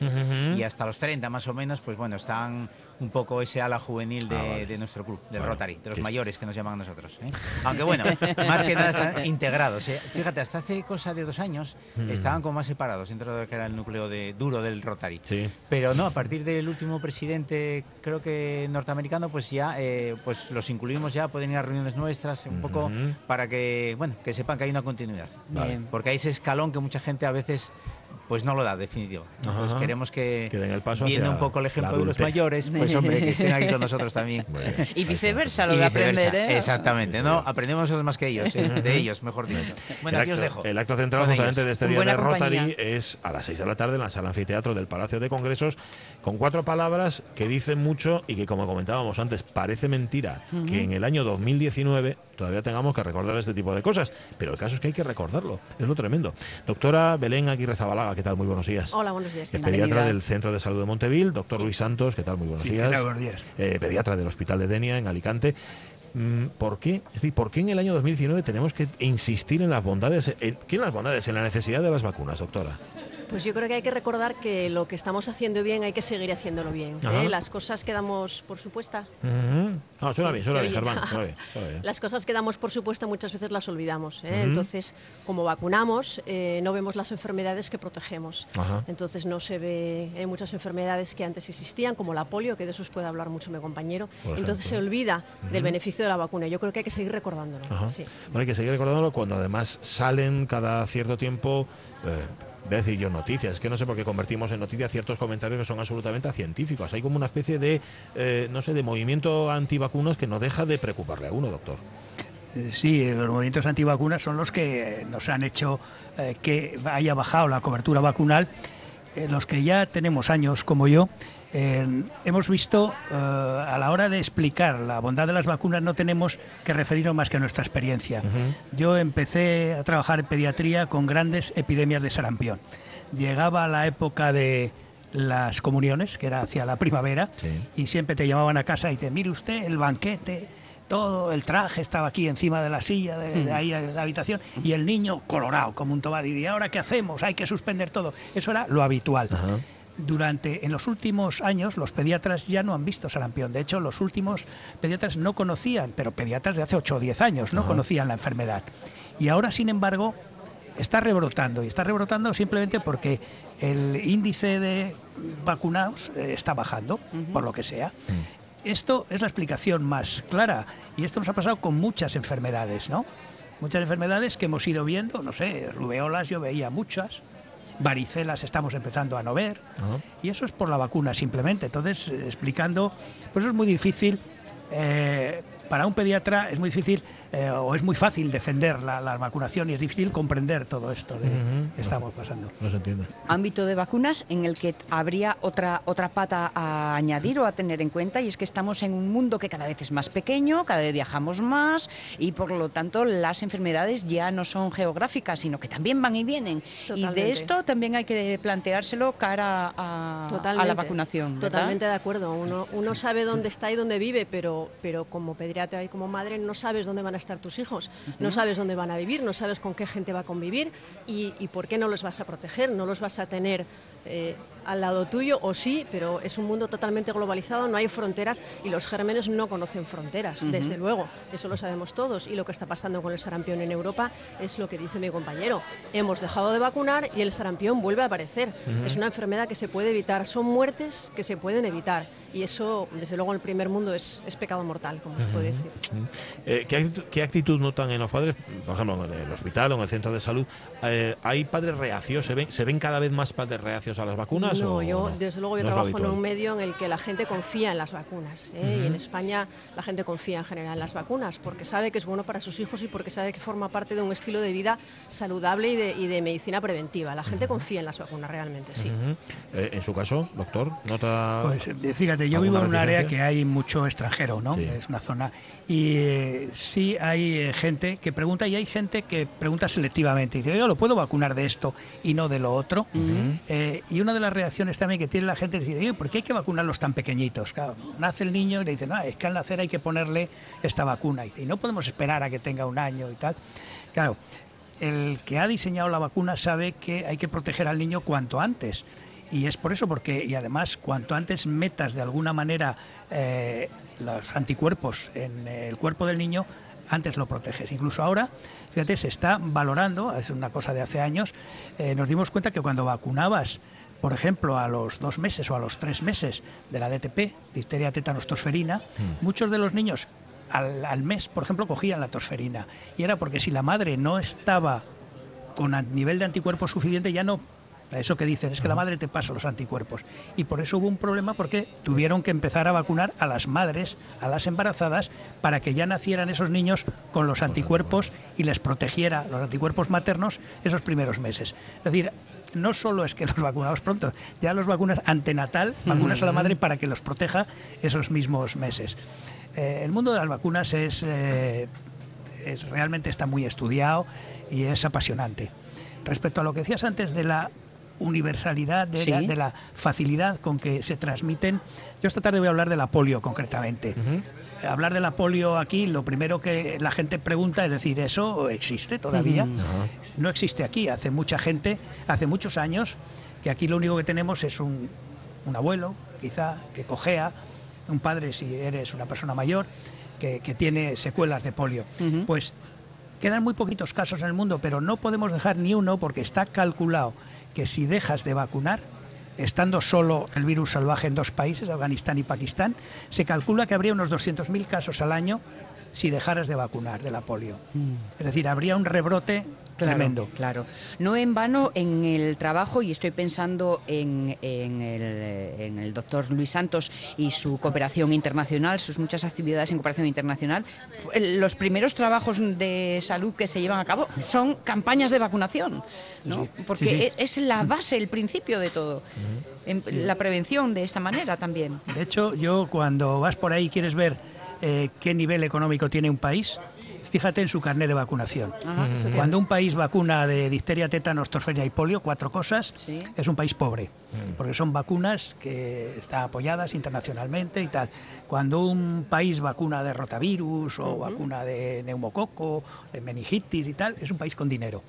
S8: y hasta los 30 más o menos, pues bueno, están un poco ese ala juvenil de,
S1: Ah, vale.
S8: de nuestro club, del
S1: Bueno,
S8: Rotary, de los mayores que nos llaman a nosotros. ¿eh? Aunque bueno, más que nada están integrados. ¿eh? Fíjate, hasta hace cosa de dos años
S1: Mm.
S8: estaban como más separados dentro de lo que era el núcleo de, duro del Rotary.
S1: Sí.
S8: Pero no, a partir del último presidente, creo que norteamericano, pues ya eh, pues los incluimos ya, pueden ir a reuniones nuestras, un poco para que, bueno, que sepan que hay una continuidad.
S1: Vale.
S8: Porque hay ese escalón que mucha gente a veces pues no lo da definitivo. Entonces
S1: Ajá.
S8: queremos que,
S1: Que den el paso
S8: viendo un poco el ejemplo de los mayores, pues hombre, que estén aquí con nosotros también.
S3: Y viceversa, lo
S8: Y
S3: de aprender, ¿eh?
S8: Exactamente, ¿no? Aprendemos nosotros más que ellos, ¿eh? de ellos, mejor dicho. Bueno,
S1: el,
S8: aquí os
S1: acto,
S8: dejo.
S1: el acto central
S8: Con
S1: justamente
S8: ellos.
S1: de este día de Rotary
S3: compañía.
S1: es a las 6 de la tarde en la sala anfiteatro del Palacio de Congresos con cuatro palabras que dicen mucho y que como comentábamos antes parece mentira que en el año 2019 todavía tengamos que recordar este tipo de cosas, pero el caso es que hay que recordarlo, es lo tremendo. Doctora Belén Aguirre Zabalaga, ¿qué tal? Muy buenos días.
S9: Hola, buenos días.
S1: Es pediatra
S3: Bienvenida.
S1: del Centro de Salud de Montevil, doctor Luis Santos, ¿qué tal? Muy buenos
S10: Sí, ¿qué
S1: días.
S10: tal? Buenos días.
S1: Eh, pediatra del Hospital de Denia, en Alicante. Mm, ¿Por qué? Es decir, ¿por qué en el año 2019 tenemos que insistir en las bondades, en, ¿qué en las bondades? En la necesidad de las vacunas, doctora.
S9: Pues yo creo que hay que recordar que lo que estamos haciendo bien hay que seguir haciéndolo bien. ¿eh? Las cosas que damos por supuesta,
S1: Ujú. No, suena
S9: Sí,
S1: bien, suena bien. Germán. Suena bien, suena bien.
S9: las cosas que damos por supuesta muchas veces las olvidamos. ¿eh?
S1: Ujú.
S9: Entonces, como vacunamos, eh, no vemos las enfermedades que protegemos. Entonces no se ve hay muchas enfermedades que antes existían, como la polio, que de eso os puede hablar mucho mi compañero. Entonces se olvida del beneficio de la vacuna. Yo creo que hay que seguir recordándolo. Sí.
S1: Bueno, hay que seguir recordándolo cuando además salen cada cierto tiempo, eh, decir yo noticias, es que no sé por qué convertimos en noticia ciertos comentarios que son absolutamente científicos. Hay como una especie de, eh, no sé, de movimiento antivacunas que no deja de preocuparle a uno, doctor.
S10: Eh, Sí, los movimientos antivacunas son los que nos han hecho eh, que haya bajado la cobertura vacunal. Eh, los que ya tenemos años como yo, eh, hemos visto eh, a la hora de explicar la bondad de las vacunas no tenemos que referirnos más que a nuestra experiencia. Yo empecé a trabajar en pediatría con grandes epidemias de sarampión. Llegaba la época de las comuniones, que era hacia la primavera,
S1: Sí.
S10: y siempre te llamaban a casa y te mire usted el banquete, todo el traje estaba aquí encima de la silla de, de ahí de la habitación y el niño colorado como un tomate y ahora qué hacemos hay que suspender todo eso era lo habitual. Durante en los últimos años los pediatras ya no han visto sarampión. De hecho los últimos pediatras no conocían pero pediatras de hace 8 o 10 años no
S1: Ajá.
S10: conocían la enfermedad. Y ahora sin embargo está rebrotando y está rebrotando simplemente porque el índice de vacunados eh, está bajando por lo que sea. Esto es la explicación más clara y esto nos ha pasado con muchas enfermedades, ¿no? Muchas enfermedades que hemos ido viendo, no sé, rubeolas yo veía muchas, varicelas estamos empezando a no ver y eso es por la vacuna simplemente. Entonces, eh, explicando, pues eso es muy difícil, eh, para un pediatra es muy difícil eh, o es muy fácil defender la, la vacunación y es difícil comprender todo esto de, que estamos pasando.
S1: No se entiende.
S3: ámbito de vacunas en el que habría otra, otra pata a añadir o a tener en cuenta y es que estamos en un mundo que cada vez es más pequeño, cada vez viajamos más y por lo tanto las enfermedades ya no son geográficas, sino que también van y vienen. Y de esto también hay que planteárselo cara a, la vacunación. ¿verdad?
S9: Totalmente de acuerdo. Uno, uno sabe dónde está y dónde vive, pero, pero como pediatra y como madre no sabes dónde van a estar tus hijos, no sabes dónde van a vivir, no sabes con qué gente va a convivir y, y por qué no los vas a proteger, no los vas a tener eh, al lado tuyo o sí, pero es un mundo totalmente globalizado, no hay fronteras y los gérmenes no conocen fronteras, desde luego, eso lo sabemos todos y lo que está pasando con el sarampión en Europa es lo que dice mi compañero. Hemos dejado de vacunar y el sarampión vuelve a aparecer. Es una enfermedad que se puede evitar, son muertes que se pueden evitar y eso, desde luego, en el primer mundo es, es pecado mortal, como se puede decir.
S1: Eh, ¿qué, actitud, qué actitud notan en los padres? Por ejemplo, en el hospital o en el centro de salud. eh, ¿Hay padres reacios? ¿Se ven, ¿Se ven cada vez más padres reacios a las vacunas?
S9: No,
S1: o
S9: yo
S1: no?
S9: desde luego yo
S1: No
S9: trabajo en un medio en el que la gente confía en las vacunas ¿eh? y en. España la gente confía en general en las vacunas porque sabe que es bueno para sus hijos y porque sabe que forma parte de un estilo de vida saludable y de, y de medicina preventiva. La gente confía en las vacunas realmente, sí.
S1: Eh, en su caso, doctor, ¿nota
S10: Pues eh, fíjate, yo vivo en un área que hay mucho extranjero, ¿no?
S1: Sí.
S10: Es una zona. Y eh, sí hay eh, gente que pregunta y hay gente que pregunta selectivamente. Y dice, yo lo puedo vacunar de esto y no de lo otro. Eh, y una de las reacciones también que tiene la gente es decir, "Oye, ¿por qué hay que vacunarlos tan pequeñitos? Nace el niño y le dicen, no, es que al nacer hay que ponerle esta vacuna. Y no podemos esperar a que tenga un año y tal. Claro, el que ha diseñado la vacuna sabe que hay que proteger al niño cuanto antes. Y es por eso, porque, y además, cuanto antes metas de alguna manera eh, los anticuerpos en el cuerpo del niño, antes lo proteges. Incluso ahora, fíjate, se está valorando, es una cosa de hace años, eh, nos dimos cuenta que cuando vacunabas, por ejemplo, a los dos meses o a los tres meses de la DTP, difteria tétanos tosferina, muchos de los niños al, al mes, por ejemplo, cogían la tosferina. Y era porque si la madre no estaba con nivel de anticuerpos suficiente, ya no eso que dicen, es que la madre te pasa los anticuerpos. Y por eso hubo un problema porque tuvieron que empezar a vacunar a las madres, a las embarazadas, para que ya nacieran esos niños con los anticuerpos y les protegiera los anticuerpos maternos esos primeros meses. Es decir, no solo es que los vacunamos pronto, ya los vacunas antenatal, vacunas a la madre para que los proteja esos mismos meses. Eh, el mundo de las vacunas es, eh, es realmente está muy estudiado y es apasionante. Respecto a lo que decías antes de la universalidad, de,
S3: Sí.
S10: la, de la facilidad con que se transmiten, yo esta tarde voy a hablar de la polio concretamente. Hablar de la polio aquí, lo primero que la gente pregunta es decir, ¿eso existe todavía? No existe aquí. Hace mucha gente, hace muchos años, que aquí lo único que tenemos es un, un abuelo, quizá, que cojea, un padre si eres una persona mayor, que, que tiene secuelas de polio. Pues quedan muy poquitos casos en el mundo, pero no podemos dejar ni uno porque está calculado que si dejas de vacunar, estando solo el virus salvaje en dos países, Afganistán y Pakistán, se calcula que habría unos 200.000 casos al año si dejaras de vacunar de la polio. Es decir, habría un rebrote
S3: Claro,
S10: tremendo.
S3: Claro. No en vano en el trabajo, y estoy pensando en, en el, en el doctor Luis Santos y su cooperación internacional, sus muchas actividades en cooperación internacional, los primeros trabajos de salud que se llevan a cabo son campañas de vacunación, ¿no?
S10: Sí,
S3: porque
S10: sí, sí.
S3: Es, la base, el principio de todo. La prevención de esta manera también.
S10: De hecho, yo cuando vas por ahí y quieres ver eh, qué nivel económico tiene un país, fíjate en su carnet de vacunación.
S3: Ajá.
S10: Cuando un país vacuna de difteria, tétanos, tosferina y polio, cuatro cosas,
S3: Sí.
S10: es un país pobre, porque son vacunas que están apoyadas internacionalmente y tal. Cuando un país vacuna de rotavirus o vacuna de neumococo, de meningitis y tal, es un país con dinero.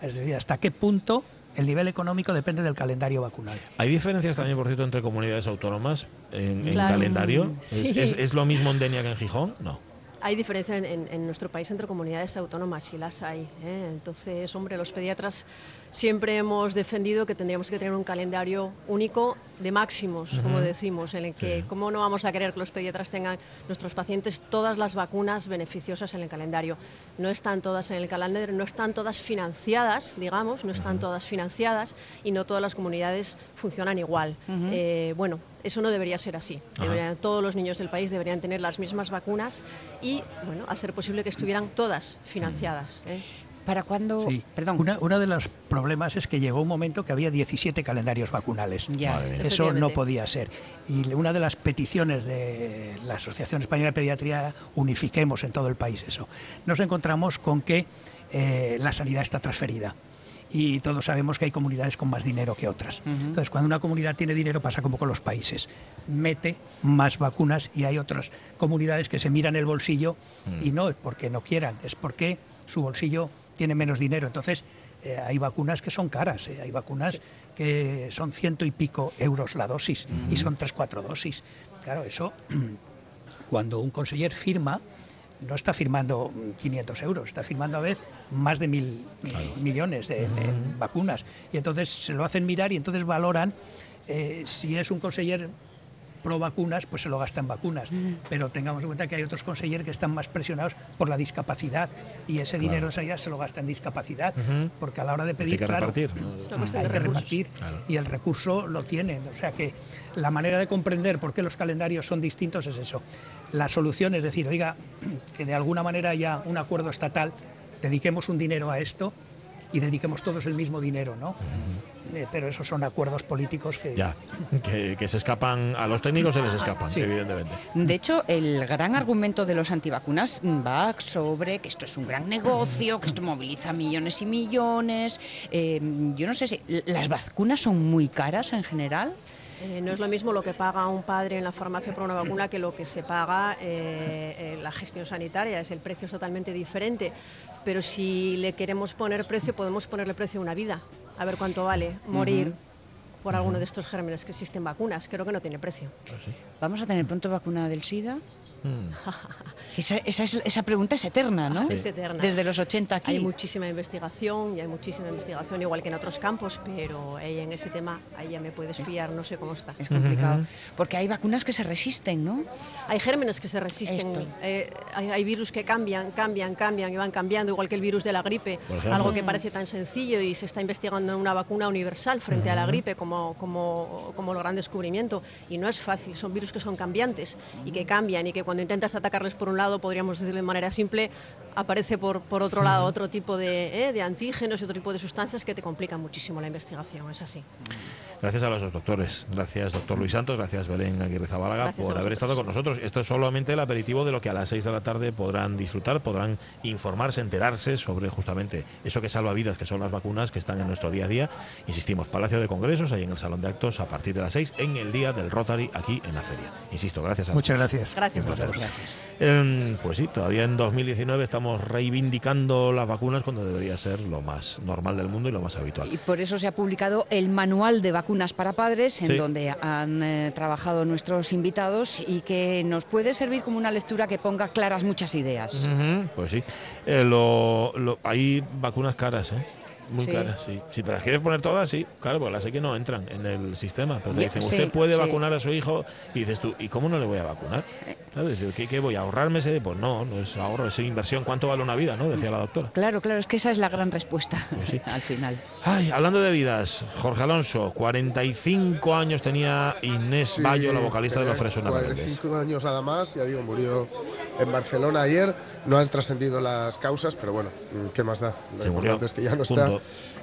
S10: Es decir, hasta qué punto el nivel económico depende del calendario vacunal.
S1: ¿Hay diferencias también, por cierto, entre comunidades autónomas en, en
S9: Claro.
S1: calendario? ¿Es,
S9: Sí.
S1: es- es lo mismo en Denia que en Gijón? No.
S9: Hay diferencia en, en- en nuestro país entre comunidades autónomas y las hay. ¿eh? Entonces, hombre, los pediatras siempre hemos defendido que tendríamos que tener un calendario único de máximos, como decimos, en el que cómo no vamos a querer que los pediatras tengan nuestros pacientes todas las vacunas beneficiosas en el calendario. No están todas en el calendario, no están todas financiadas, digamos, no están todas financiadas y no todas las comunidades funcionan igual. Eh, bueno, eso no debería ser así. Deberían- todos los niños del país deberían tener las mismas vacunas y, bueno, a ser posible que estuvieran todas financiadas. ¿eh?
S3: ¿Para cuándo?
S10: Sí. Una, uno de los problemas es que llegó un momento que había 17 calendarios vacunales.
S3: Ya.
S10: Eso no podía ser. Y una de las peticiones de la Asociación Española de Pediatría era unifiquemos en todo el país eso. Nos encontramos con que eh, la sanidad está transferida. Y todos sabemos que hay comunidades con más dinero que otras. Entonces, cuando una comunidad tiene dinero, pasa como con los países. Mete más vacunas y hay otras comunidades que se miran el bolsillo y no es porque no quieran, es porque su bolsillo tiene menos dinero. Entonces, eh, hay vacunas que son caras, eh, hay vacunas que son ciento y pico euros la dosis y son tres, cuatro dosis. Claro, eso, cuando un conseller firma, no está firmando mm, 500 euros, está firmando a vez más de mil millones de, de vacunas. Y entonces se lo hacen mirar y entonces valoran eh, si es un conseller pro vacunas, pues se lo gasta en vacunas. Pero tengamos en cuenta que hay otros consejeros que están más presionados por la discapacidad y ese dinero de sanidad se lo gasta en discapacidad. Porque a la hora de
S1: Hay
S10: pedir,
S1: que
S10: claro,
S1: repartir.
S10: Hay que repartir y el recurso lo tienen. O sea que la manera de comprender por qué los calendarios son distintos es eso. La solución es decir, oiga, que de alguna manera haya un acuerdo estatal, dediquemos un dinero a esto y dediquemos todos el mismo dinero, ¿no? Eh, pero esos son acuerdos políticos que...
S1: Ya, que, que se escapan, a los técnicos se les escapan, evidentemente.
S3: De hecho, el gran argumento de los antivacunas va sobre que esto es un gran negocio, que esto moviliza millones y millones. Eh, yo no sé si las vacunas son muy caras en general.
S9: Eh, no es lo mismo lo que paga un padre en la farmacia por una vacuna que lo que se paga eh, en la gestión sanitaria. Es el precio es totalmente diferente. Pero si le queremos poner precio, podemos ponerle precio a una vida. A ver cuánto vale morir por alguno de estos gérmenes que existen vacunas. Creo que no tiene precio.
S3: ¿Vamos a tener pronto vacuna del SIDA?
S1: Mm.
S3: Esa, esa, es- esa pregunta es eterna, ¿no?
S9: Es eterna.
S3: Desde los 80 aquí.
S9: Hay muchísima investigación y hay muchísima investigación, igual que en otros campos, pero ahí en ese tema, ahí ya me puedes pillar, no sé cómo está.
S3: Es complicado. Porque hay vacunas que se resisten, ¿no?
S9: Hay gérmenes que se resisten, eh, hay, hay virus que cambian, cambian, cambian y van cambiando, igual que el virus de la gripe, algo que parece tan sencillo y se está investigando una vacuna universal frente a la gripe como, como, como el gran descubrimiento. Y no es fácil, son virus que son cambiantes y que cambian y que cuando intentas atacarles por un lado, podríamos decir de manera simple, aparece por, por otro lado otro tipo de, eh, de antígenos y otro tipo de sustancias que te complican muchísimo la investigación, es así.
S1: Gracias a los dos doctores. Gracias, doctor Luis Santos. Gracias, Belén Aguirre Zabalaga, por
S9: a
S1: haber estado con nosotros. Esto es solamente el aperitivo de lo que a las 6 de la tarde podrán disfrutar, podrán informarse, enterarse sobre justamente eso que salva vidas, que son las vacunas que están en nuestro día a día. Insistimos, Palacio de Congresos, ahí en el Salón de Actos, a partir de las 6, en el día del Rotary, aquí en la feria. Insisto, gracias a
S10: Muchas
S1: todos.
S10: gracias.
S9: Gracias
S1: Em, pues sí, todavía en 2019 estamos reivindicando las vacunas cuando debería ser lo más normal del mundo y lo más habitual.
S3: Y por eso se ha publicado el manual de vacunas para padres, en
S1: Sí.
S3: donde han eh, trabajado nuestros invitados y que nos puede servir como una lectura que ponga claras muchas ideas.
S1: Pues sí. Eh, lo- lo- hay vacunas caras, ¿eh? Muy
S3: Sí.
S1: caras, sí. Si te las quieres poner todas, sí. Claro, porque las sé que no entran en el sistema. Pero te dicen,
S3: sí,
S1: usted puede
S3: sí.
S1: vacunar a su hijo. Y dices tú, ¿y cómo no le voy a vacunar?
S3: Eh.
S1: ¿Qué, qué voy a ahorrarme ese? Pues no, no es ahorro, es inversión. ¿Cuánto vale una vida? ¿no? Decía la doctora.
S3: Claro, claro, es que esa es la gran respuesta
S1: Pues sí.
S3: al final.
S1: Ay, hablando de vidas, Jorge Alonso, 45 años tenía Inés
S2: Sí,
S1: Bayo, la vocalista de los Fresones Rebeldes.
S2: 45 años nada más, ya digo, murió en Barcelona ayer. No han trascendido las causas, pero bueno, ¿qué más da? Lo
S1: Se murió.
S2: es que ya no
S1: Punto.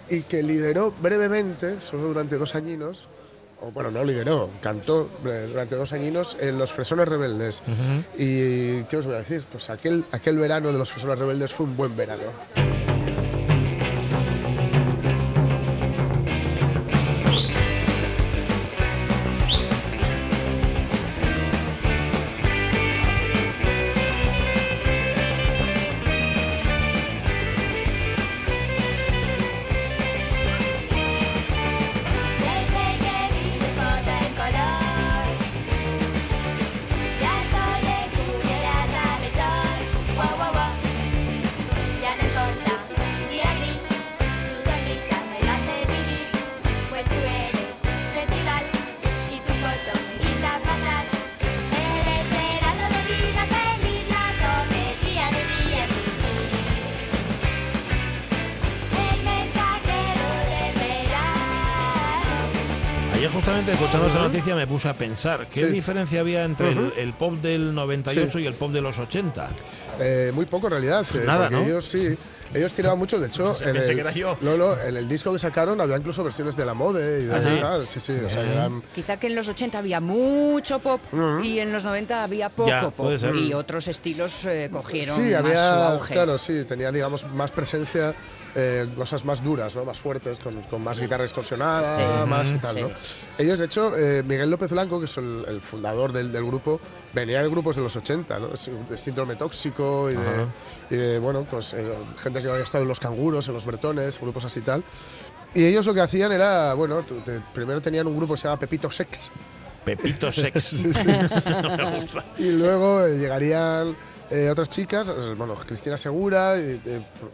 S2: Y que lideró brevemente, solo durante dos añinos, o bueno, no lideró, cantó eh, durante dos añinos en Los Fresones Rebeldes. ¿Y qué os voy a decir? Pues aquel, aquel verano de Los Fresones Rebeldes fue un buen verano.
S1: Puse a pensar qué
S2: Sí.
S1: diferencia había entre el-
S2: Ujú.
S1: el, pop del 98
S2: Sí.
S1: y el pop de los 80.
S2: Eh, muy poco en realidad. eh,
S1: Nada, ¿no?
S2: ellos sí. Ellos tiraban mucho, de hecho, en el. No, no, en el disco que sacaron había incluso versiones de la mode y de
S1: ¿Ah, sí?
S2: tal. Sí, sí, o sea, eran
S3: Quizá que en los 80 había mucho pop y en los 90 había poco
S1: Ya,
S3: pop. Y otros estilos eh, cogieron
S2: Sí,
S3: más su
S2: había,
S3: auge.
S2: claro, sí, tenía, digamos, más presencia, eh, cosas más duras, ¿no? Más fuertes, con, con más guitarra distorsionada,
S3: Sí.
S2: más y tal,
S3: sí.
S2: ¿no? Ellos, de hecho, eh, Miguel López Blanco, que es el, el fundador del, del grupo, venía de grupos de los 80, ¿no? De síndrome tóxico y de, y de, bueno, pues eh, gente que había estado en los canguros, en los bretones, grupos así y tal. Y ellos lo que hacían era, bueno, te- primero tenían un grupo que se llama Pepito Sex,
S1: Pepito Sex.
S2: Sí, sí.
S1: No me gusta.
S2: y luego eh, llegarían eh, otras chicas, eh, bueno, Cristina Segura, eh,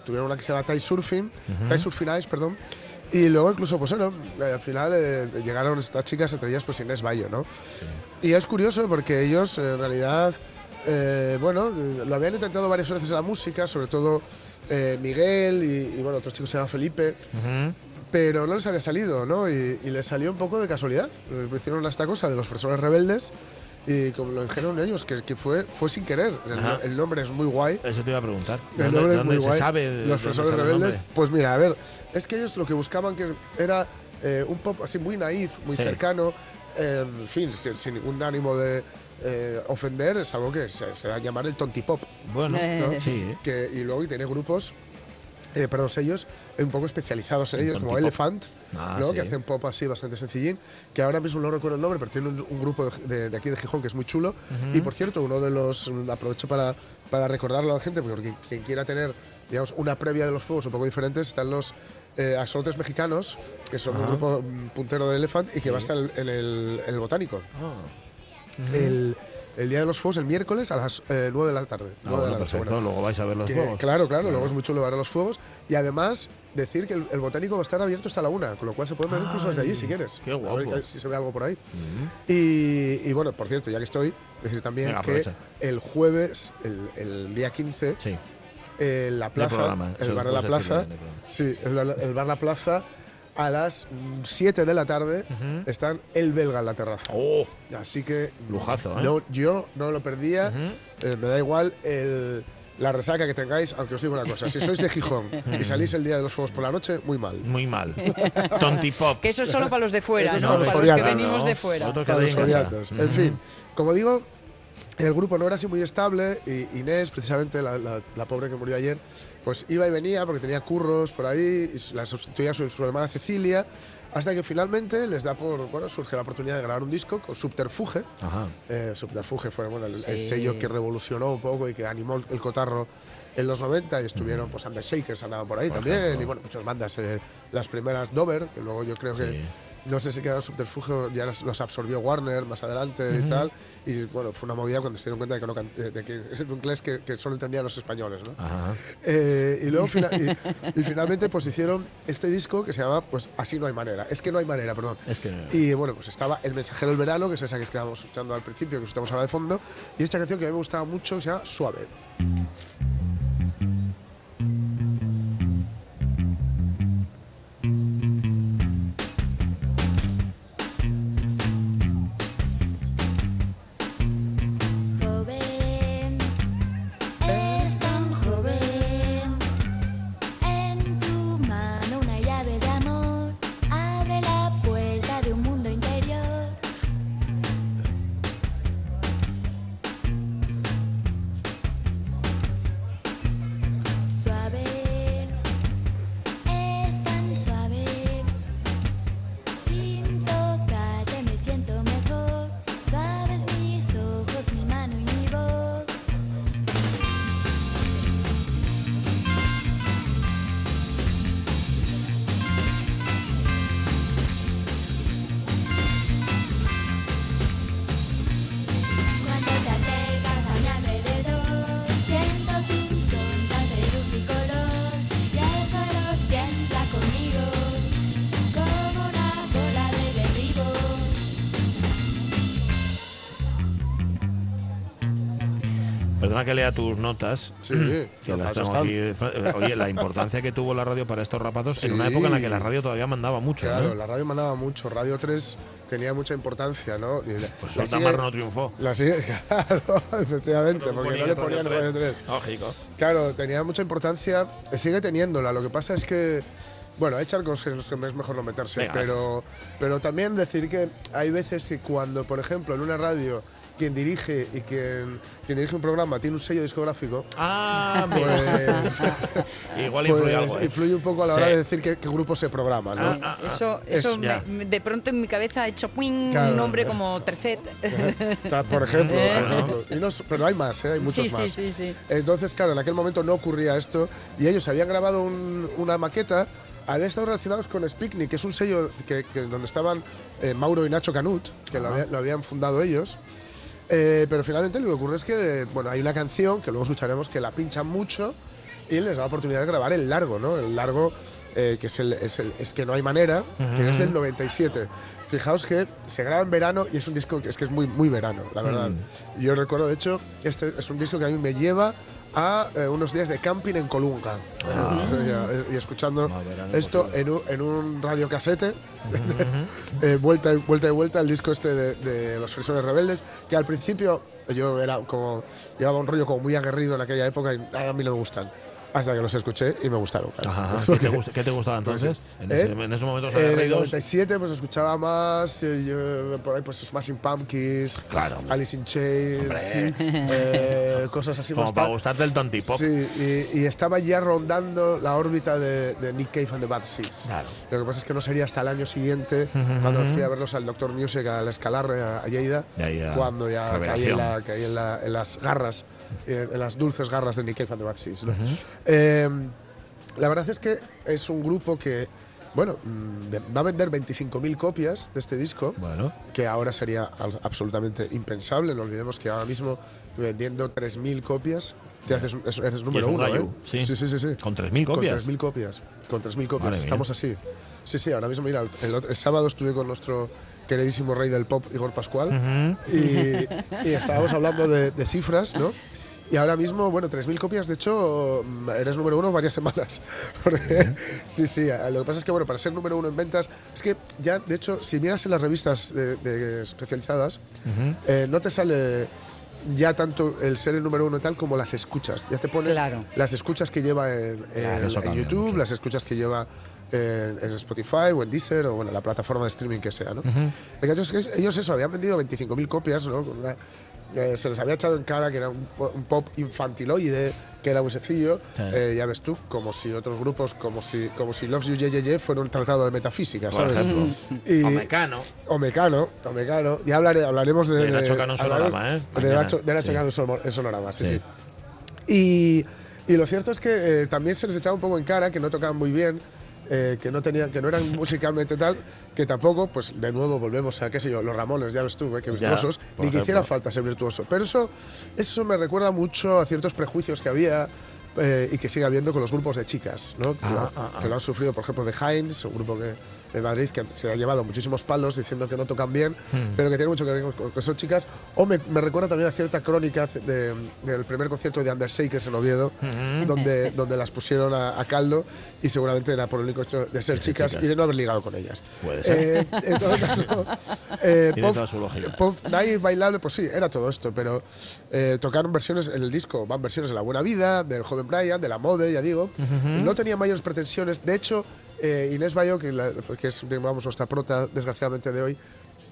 S2: tuvieron una que se llama Thai Surfing, Thai Surfing Ice, perdón. Y luego incluso, pues bueno, eh, al final eh, llegaron estas chicas, entre ellas pues Inés Bayo, ¿no? Y es curioso porque ellos en realidad, eh, bueno, lo habían intentado varias veces en la música, sobre todo Miguel y, y, bueno, otro chico se llama Felipe,
S1: Ujú.
S2: pero no les había salido, ¿no? Y, y les salió un poco de casualidad. Hicieron esta cosa de los fresones rebeldes y como lo dijeron ellos, que, que fue, fue sin querer. El, el nombre es muy guay.
S1: Eso te iba a preguntar. ¿De
S2: El nombre es muy
S1: se
S2: guay.
S1: sabe? de
S2: Los
S1: el
S2: rebeldes. Pues mira, a ver, es que ellos lo que buscaban que era eh, un pop así muy naif, muy
S1: Sí.
S2: cercano, eh, en fin, sin, sin ningún ánimo de eh, ofender, es algo que se, se da a llamar el tontipop.
S1: Bueno,
S3: Eh.
S1: sí. ¿eh?
S2: Que, y luego y tiene grupos eh, perdón, sellos un poco especializados en
S1: En
S2: ellos, como. Elephant,
S1: Ah,
S2: ¿no?
S1: sí.
S2: que hacen pop así bastante sencillín, que ahora mismo no recuerdo el nombre, pero tiene un, un grupo de, de- aquí de Gijón que es muy chulo.
S1: Ujú.
S2: Y por cierto, uno de los, aprovecho para, para recordarlo a la gente, porque quien quiera tener digamos, una previa de los fuegos un poco diferentes, están los eh, axolotes mexicanos, que son un grupo mm, puntero de Elephant y que
S1: Sí.
S2: va a estar en el, en el botánico.
S1: Ujú.
S2: el, el día de los fuegos, el miércoles a las eh, 9 de la tarde.
S1: Ah,
S2: 9 de la noche,
S1: perfecto. Luego vais a ver los
S2: que-
S1: fuegos.
S2: Claro, claro, luego es muy chulo ver los fuegos. Y además, decir que el, el botánico va a estar abierto hasta la una, con lo cual se pueden ver incluso desde allí si quieres.
S1: qué
S2: A ver
S1: guapo.
S2: si se ve algo por ahí. Y, y bueno, por cierto, ya que estoy, decir también
S1: Venga,
S2: que el jueves, el, el día 15, en la plaza,
S1: programa, eso
S2: el bar de la plaza,
S1: el
S2: sí, el, bar- el bar La Plaza, a las 7 de la tarde están el belga en la terraza. Así que
S1: Lujazo, ¿eh?
S2: no, yo no lo perdía. Eh, me da igual el- la resaca que tengáis, aunque os digo una cosa: si sois de Gijón y salís el día de los fuegos por la noche, muy mal.
S1: Muy mal. Tontipop.
S3: Que eso es solo para los de fuera, ¿no?
S2: para los
S3: Para los que venimos de fuera.
S2: Para los
S1: en
S2: fin, como digo, el grupo no era así muy estable y Inés, precisamente la, la- la pobre que murió ayer, pues iba y venía porque tenía curros por ahí, y la sustituía su, su hermana Cecilia, hasta que finalmente les da por, bueno, surge la oportunidad de grabar un disco con Subterfuge.
S1: Ajá.
S2: Eh, Subterfuge fue bueno, el, sello que revolucionó un poco y que animó el, el cotarro en los 90 y estuvieron pues Under Shakers andaban por ahí
S1: Por
S2: también
S1: ejemplo.
S2: y bueno muchas bandas eh, las primeras Dover que luego yo creo que no sé si quedaron subterfugio ya los absorbió Warner más adelante y tal y bueno fue una movida cuando se dieron cuenta de que, no de que inglés que, que solo entendían los españoles ¿no? Eh, y luego fina- y, y finalmente pues hicieron este disco que se llama pues así no hay manera es que no hay manera perdón
S1: Es que.
S2: y bueno, pues estaba El Mensajero del Verano, que es esa que estábamos escuchando al principio, que escuchamos ahora de fondo, y esta canción que a mí me gustaba mucho, que se llama Suave.
S1: Perdona que lea tus notas.
S2: Sí,
S1: que las
S2: notas
S1: tengo aquí. Eh, Oye, la importancia que tuvo la radio para estos rapazos en una época en la que la radio todavía mandaba mucho.
S2: Claro,
S1: ¿no?
S2: la radio mandaba mucho, Radio 3 tenía mucha importancia, ¿no? Y la-
S1: Pues
S2: la sigue-
S1: no triunfó.
S2: La sigue, claro, efectivamente,
S1: No
S2: porque no le ponían
S1: 3.
S2: Radio 3.
S1: Lógico.
S2: Claro, tenía mucha importancia, sigue teniéndola. Lo que pasa es que, bueno, hay charcos en los que es mejor no meterse,
S1: Venga.
S2: pero, pero también decir que hay veces que cuando, por ejemplo, en una radio quien dirige y quien, quien dirige un programa tiene un sello discográfico,
S1: Ah,
S2: pues,
S1: Igual influye
S2: pues
S1: algo. ¿eh?
S2: influye un poco a la hora
S1: Sí.
S2: de decir qué, qué grupo se programa, ¿no?
S1: Ah,
S3: Eso,
S2: Es-
S3: eso me-
S1: ya.
S3: me- de pronto en mi cabeza ha hecho ¡puing!
S2: Claro.
S3: un nombre como Tercet.
S2: Por ejemplo,
S3: Eh.
S2: Y no pero hay más, ¿eh? hay muchos
S3: sí,
S2: más.
S3: sí, sí, sí.
S2: Entonces, claro, en aquel momento no ocurría esto y ellos habían grabado un- una maqueta, habían estado relacionados con Spiknik, que es un sello que, que donde estaban eh, Mauro y Nacho Canut, que lo, había- lo habían fundado ellos. Eh, pero finalmente lo que ocurre es que, bueno, hay una canción que luego escucharemos que la pinchan mucho y les da la oportunidad de grabar el largo, ¿no? El largo, eh, que es, el, es, el- es que no hay manera, que es del 97. Fijaos que se graba en verano y es un disco que es que es muy, muy verano, la verdad. Yo recuerdo, de hecho, este es un disco que a mí me lleva a eh, unos días de camping en Colunga. Eh, y, y escuchando
S1: verano
S2: esto en un, en un radiocasete, eh, vuelta, y- vuelta y vuelta, el disco este de, de Los Frisones Rebeldes, que al principio yo era como, llevaba un rollo como muy aguerrido en aquella época y a mí no me gustan. Hasta que los escuché y me gustaron. claro.
S1: Ajá. ¿Qué te, gust- qué te gustaba entonces? En,
S2: ¿Eh?
S1: ese, en ese momento,
S2: Eh, en el
S1: Rey 2.
S2: 97 pues escuchaba más, eh, por ahí pues Smashing Pumpkins,
S1: Claro.
S2: Alice in Chains, eh, cosas así
S1: Como
S2: más
S1: para gustarte el tontipop.
S2: Sí, y, y estaba ya rondando la órbita de, de Nick Cave and the Bad Seeds.
S1: Claro.
S2: Lo que pasa es que no sería hasta el año siguiente, cuando fui a verlos al Doctor Music, al Escalarre, a, a Lleida, cuando ya caí, en, la- caí en, la- en las garras, eh, en las dulces garras de Nick Cave and the Bad Seeds. ¿no? Eh, la verdad es que es un grupo que, bueno, mm, va a vender 25.000 copias de este disco,
S1: Bueno.
S2: que ahora sería absolutamente impensable. No olvidemos que ahora mismo vendiendo 3.000 copias, te haces, eres número
S1: un
S2: uno. ¿eh?
S1: sí.
S2: sí, sí, sí, sí.
S1: Con 3.000 copias.
S2: Con 3.000 copias. Con 3.000 copias.
S1: Madre mía.
S2: Estamos así. Sí, sí, ahora mismo, mira, el, otro- el sábado estuve con nuestro queridísimo rey del pop, Igor Pascual, y, y estábamos hablando de, de cifras, ¿no? Y ahora mismo, bueno, 3.000 copias, de hecho, mm, eres número uno varias semanas. Porque- sí, sí, lo que pasa es que, bueno, para ser número uno en ventas, es que ya, de hecho, si miras en las revistas de- de especializadas, eh, no te sale ya tanto el ser el número uno y tal como las escuchas. Ya te pone
S3: Claro.
S2: las escuchas que lleva en, en-
S1: Claro, eso
S2: en
S1: cambia
S2: YouTube,
S1: mucho.
S2: las escuchas que lleva en, en Spotify o en Deezer o bueno, la plataforma de streaming que sea. ¿no? Ellos eso, habían vendido 25.000 copias, ¿no? Con una- eh, se les había echado en cara que era un, un pop infantiloide, que era muy sencillo.
S1: Sí.
S2: Eh, ya ves tú, como si otros grupos, como si, como si Loves You JJJ fuera un tratado de metafísica,
S1: Por
S2: ¿sabes?
S1: ejemplo.
S2: Y-
S1: O Mecano.
S2: o Mecano, o Mecano. Ya hablaré, hablaremos de,
S1: De Nacho Cano en
S2: hablaremos
S1: Sonorama, ¿eh?
S2: De. Nacho, de Nacho
S1: Sí.
S2: Cano en Sonorama, sí,
S1: Sí.
S2: sí. Y, y lo cierto es que eh, también se les echaba un poco en cara que no tocaban muy bien, eh, que no tenían, que no eran musicalmente tal, que tampoco, pues de nuevo volvemos a qué sé yo, los Ramones, ya ves tú, eh, que
S1: Ya,
S2: virtuosos,
S1: por
S2: ni que hiciera falta ser virtuoso. Pero eso, eso me recuerda mucho a ciertos prejuicios que había. Eh, y que sigue habiendo con los grupos de chicas, ¿no? que,
S1: Ah,
S2: lo,
S1: ah, ah.
S2: que lo han sufrido, por ejemplo, de Heinz, un grupo que, de Madrid que se ha llevado muchísimos palos diciendo que no tocan bien,
S1: Hmm.
S2: pero que tiene mucho que ver con que son chicas. O me, me recuerda también a cierta crónica de- del primer concierto de Undershakers en Oviedo,
S1: Ujú.
S2: donde, donde las pusieron a, a caldo y seguramente era por el único hecho de ser chicas,
S1: chicas.
S2: y de no haber ligado con ellas.
S1: Puede ser.
S2: Eh, en todo caso, eh, pop- bailable, pues sí, era todo esto, pero eh, tocaron versiones en el disco, van versiones de La Buena Vida, del joven Brian, de La Mode, ya digo. No tenía mayores pretensiones. De hecho, eh, Inés Bayo, que, la- que es digamos, nuestra prota, desgraciadamente, de hoy,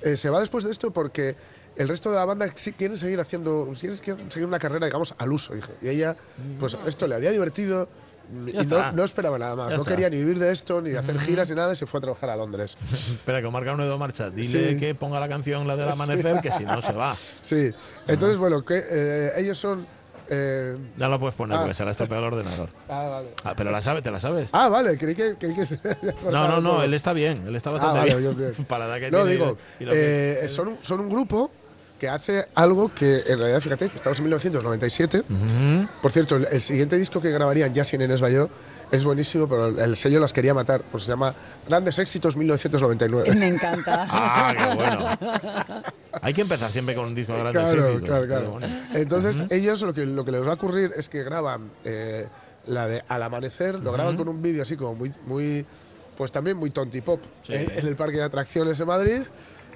S2: eh, se va después de esto porque el resto de la banda sí quieren seguir haciendo, quieren seguir una carrera, digamos, al uso. dije. Y ella, pues esto le había divertido. Y no, no esperaba nada más.
S1: Ya
S2: no
S1: está.
S2: quería ni vivir de esto, ni hacer giras, ni nada, y se fue a trabajar a Londres.
S1: Espera, que marca uno de dos marchas. Dile
S2: Sí.
S1: que ponga la canción, la del amanecer, que si no se va.
S2: Sí. Entonces, bueno, que eh, ellos son. Eh,
S1: Ya lo puedes poner,
S2: Ah.
S1: porque se la estropeado el ordenador.
S2: ah, vale.
S1: Ah, pero la sabes, ¿te la sabes?
S2: Ah, vale, creí que, creí que se
S1: No, no, no,
S2: todo.
S1: él está bien, él está bastante
S2: Ah, vale,
S1: bien.
S2: yo bien.
S1: Para la que
S2: No,
S1: tiene
S2: digo,
S1: y que-
S2: eh, son, son un grupo que hace algo que en realidad, fíjate, que estamos en 1997.
S1: Ujú.
S2: Por cierto, el, el siguiente disco que grabarían ya sin Enes Bayó es buenísimo, pero el, el sello las quería matar. Pues se llama Grandes Éxitos 1999.
S3: Me encanta.
S1: Ah, qué bueno. Hay que empezar siempre con un disco de grandes
S2: Claro,
S1: éxitos,
S2: claro, claro.
S1: bueno.
S2: Entonces,
S1: Ujú.
S2: ellos lo que, lo que les va a ocurrir es que graban eh, la de Al Amanecer, lo graban con un vídeo así como muy, muy, pues también muy tonti pop
S1: Sí.
S2: en, en el parque de atracciones de Madrid.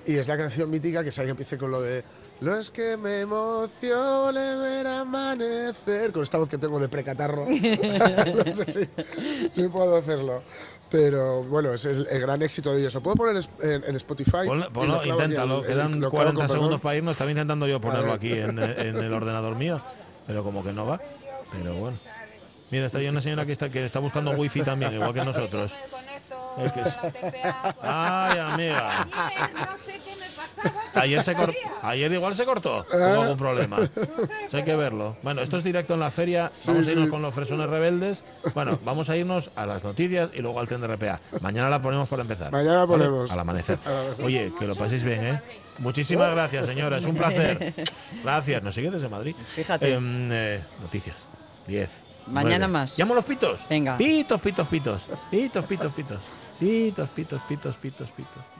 S2: Y es la canción mítica que sabe que empiece con lo de No es que me emocione ver amanecer, con esta voz que tengo de precatarro. no sé si, si puedo hacerlo. Pero bueno, es el, el gran éxito de ellos. Lo puedo poner en, en Spotify.
S1: Ponlo,
S2: lo
S1: ponlo, inténtalo,
S2: en- en-
S1: quedan
S2: lo clavo
S1: 40
S2: con
S1: segundos
S2: perdón.
S1: para irnos. Estaba intentando yo ponerlo aquí en, en el ordenador mío, pero como que no va. Pero bueno. Mira, está ahí una señora que está, que está buscando wifi también, igual que nosotros. Es que es- Ay, amiga.
S11: No sé qué me pasaba.
S1: Ayer, se cor- Ayer igual se cortó.
S2: Ah.
S1: Hubo algún problema. Eso hay que verlo. Bueno, esto es directo en la feria. Vamos a irnos
S2: sí.
S1: con los fresones rebeldes. Bueno, vamos a irnos a las noticias y luego al tren de RPA. Mañana la ponemos para empezar.
S2: Mañana la ponemos.
S1: Al amanecer.
S2: Al amanecer.
S1: Oye, que lo paséis bien, ¿eh? Muchísimas gracias, señora. Es un placer. Gracias. Nos sigue desde Madrid.
S3: Fíjate.
S1: Em, eh, noticias. 10.
S3: Mañana más.
S1: ¿Llamo los pitos?
S3: Venga.
S1: Pitos, pitos, pitos. Pitos, pitos, pitos. Pitos, pitos, pitos, pitos, pitos.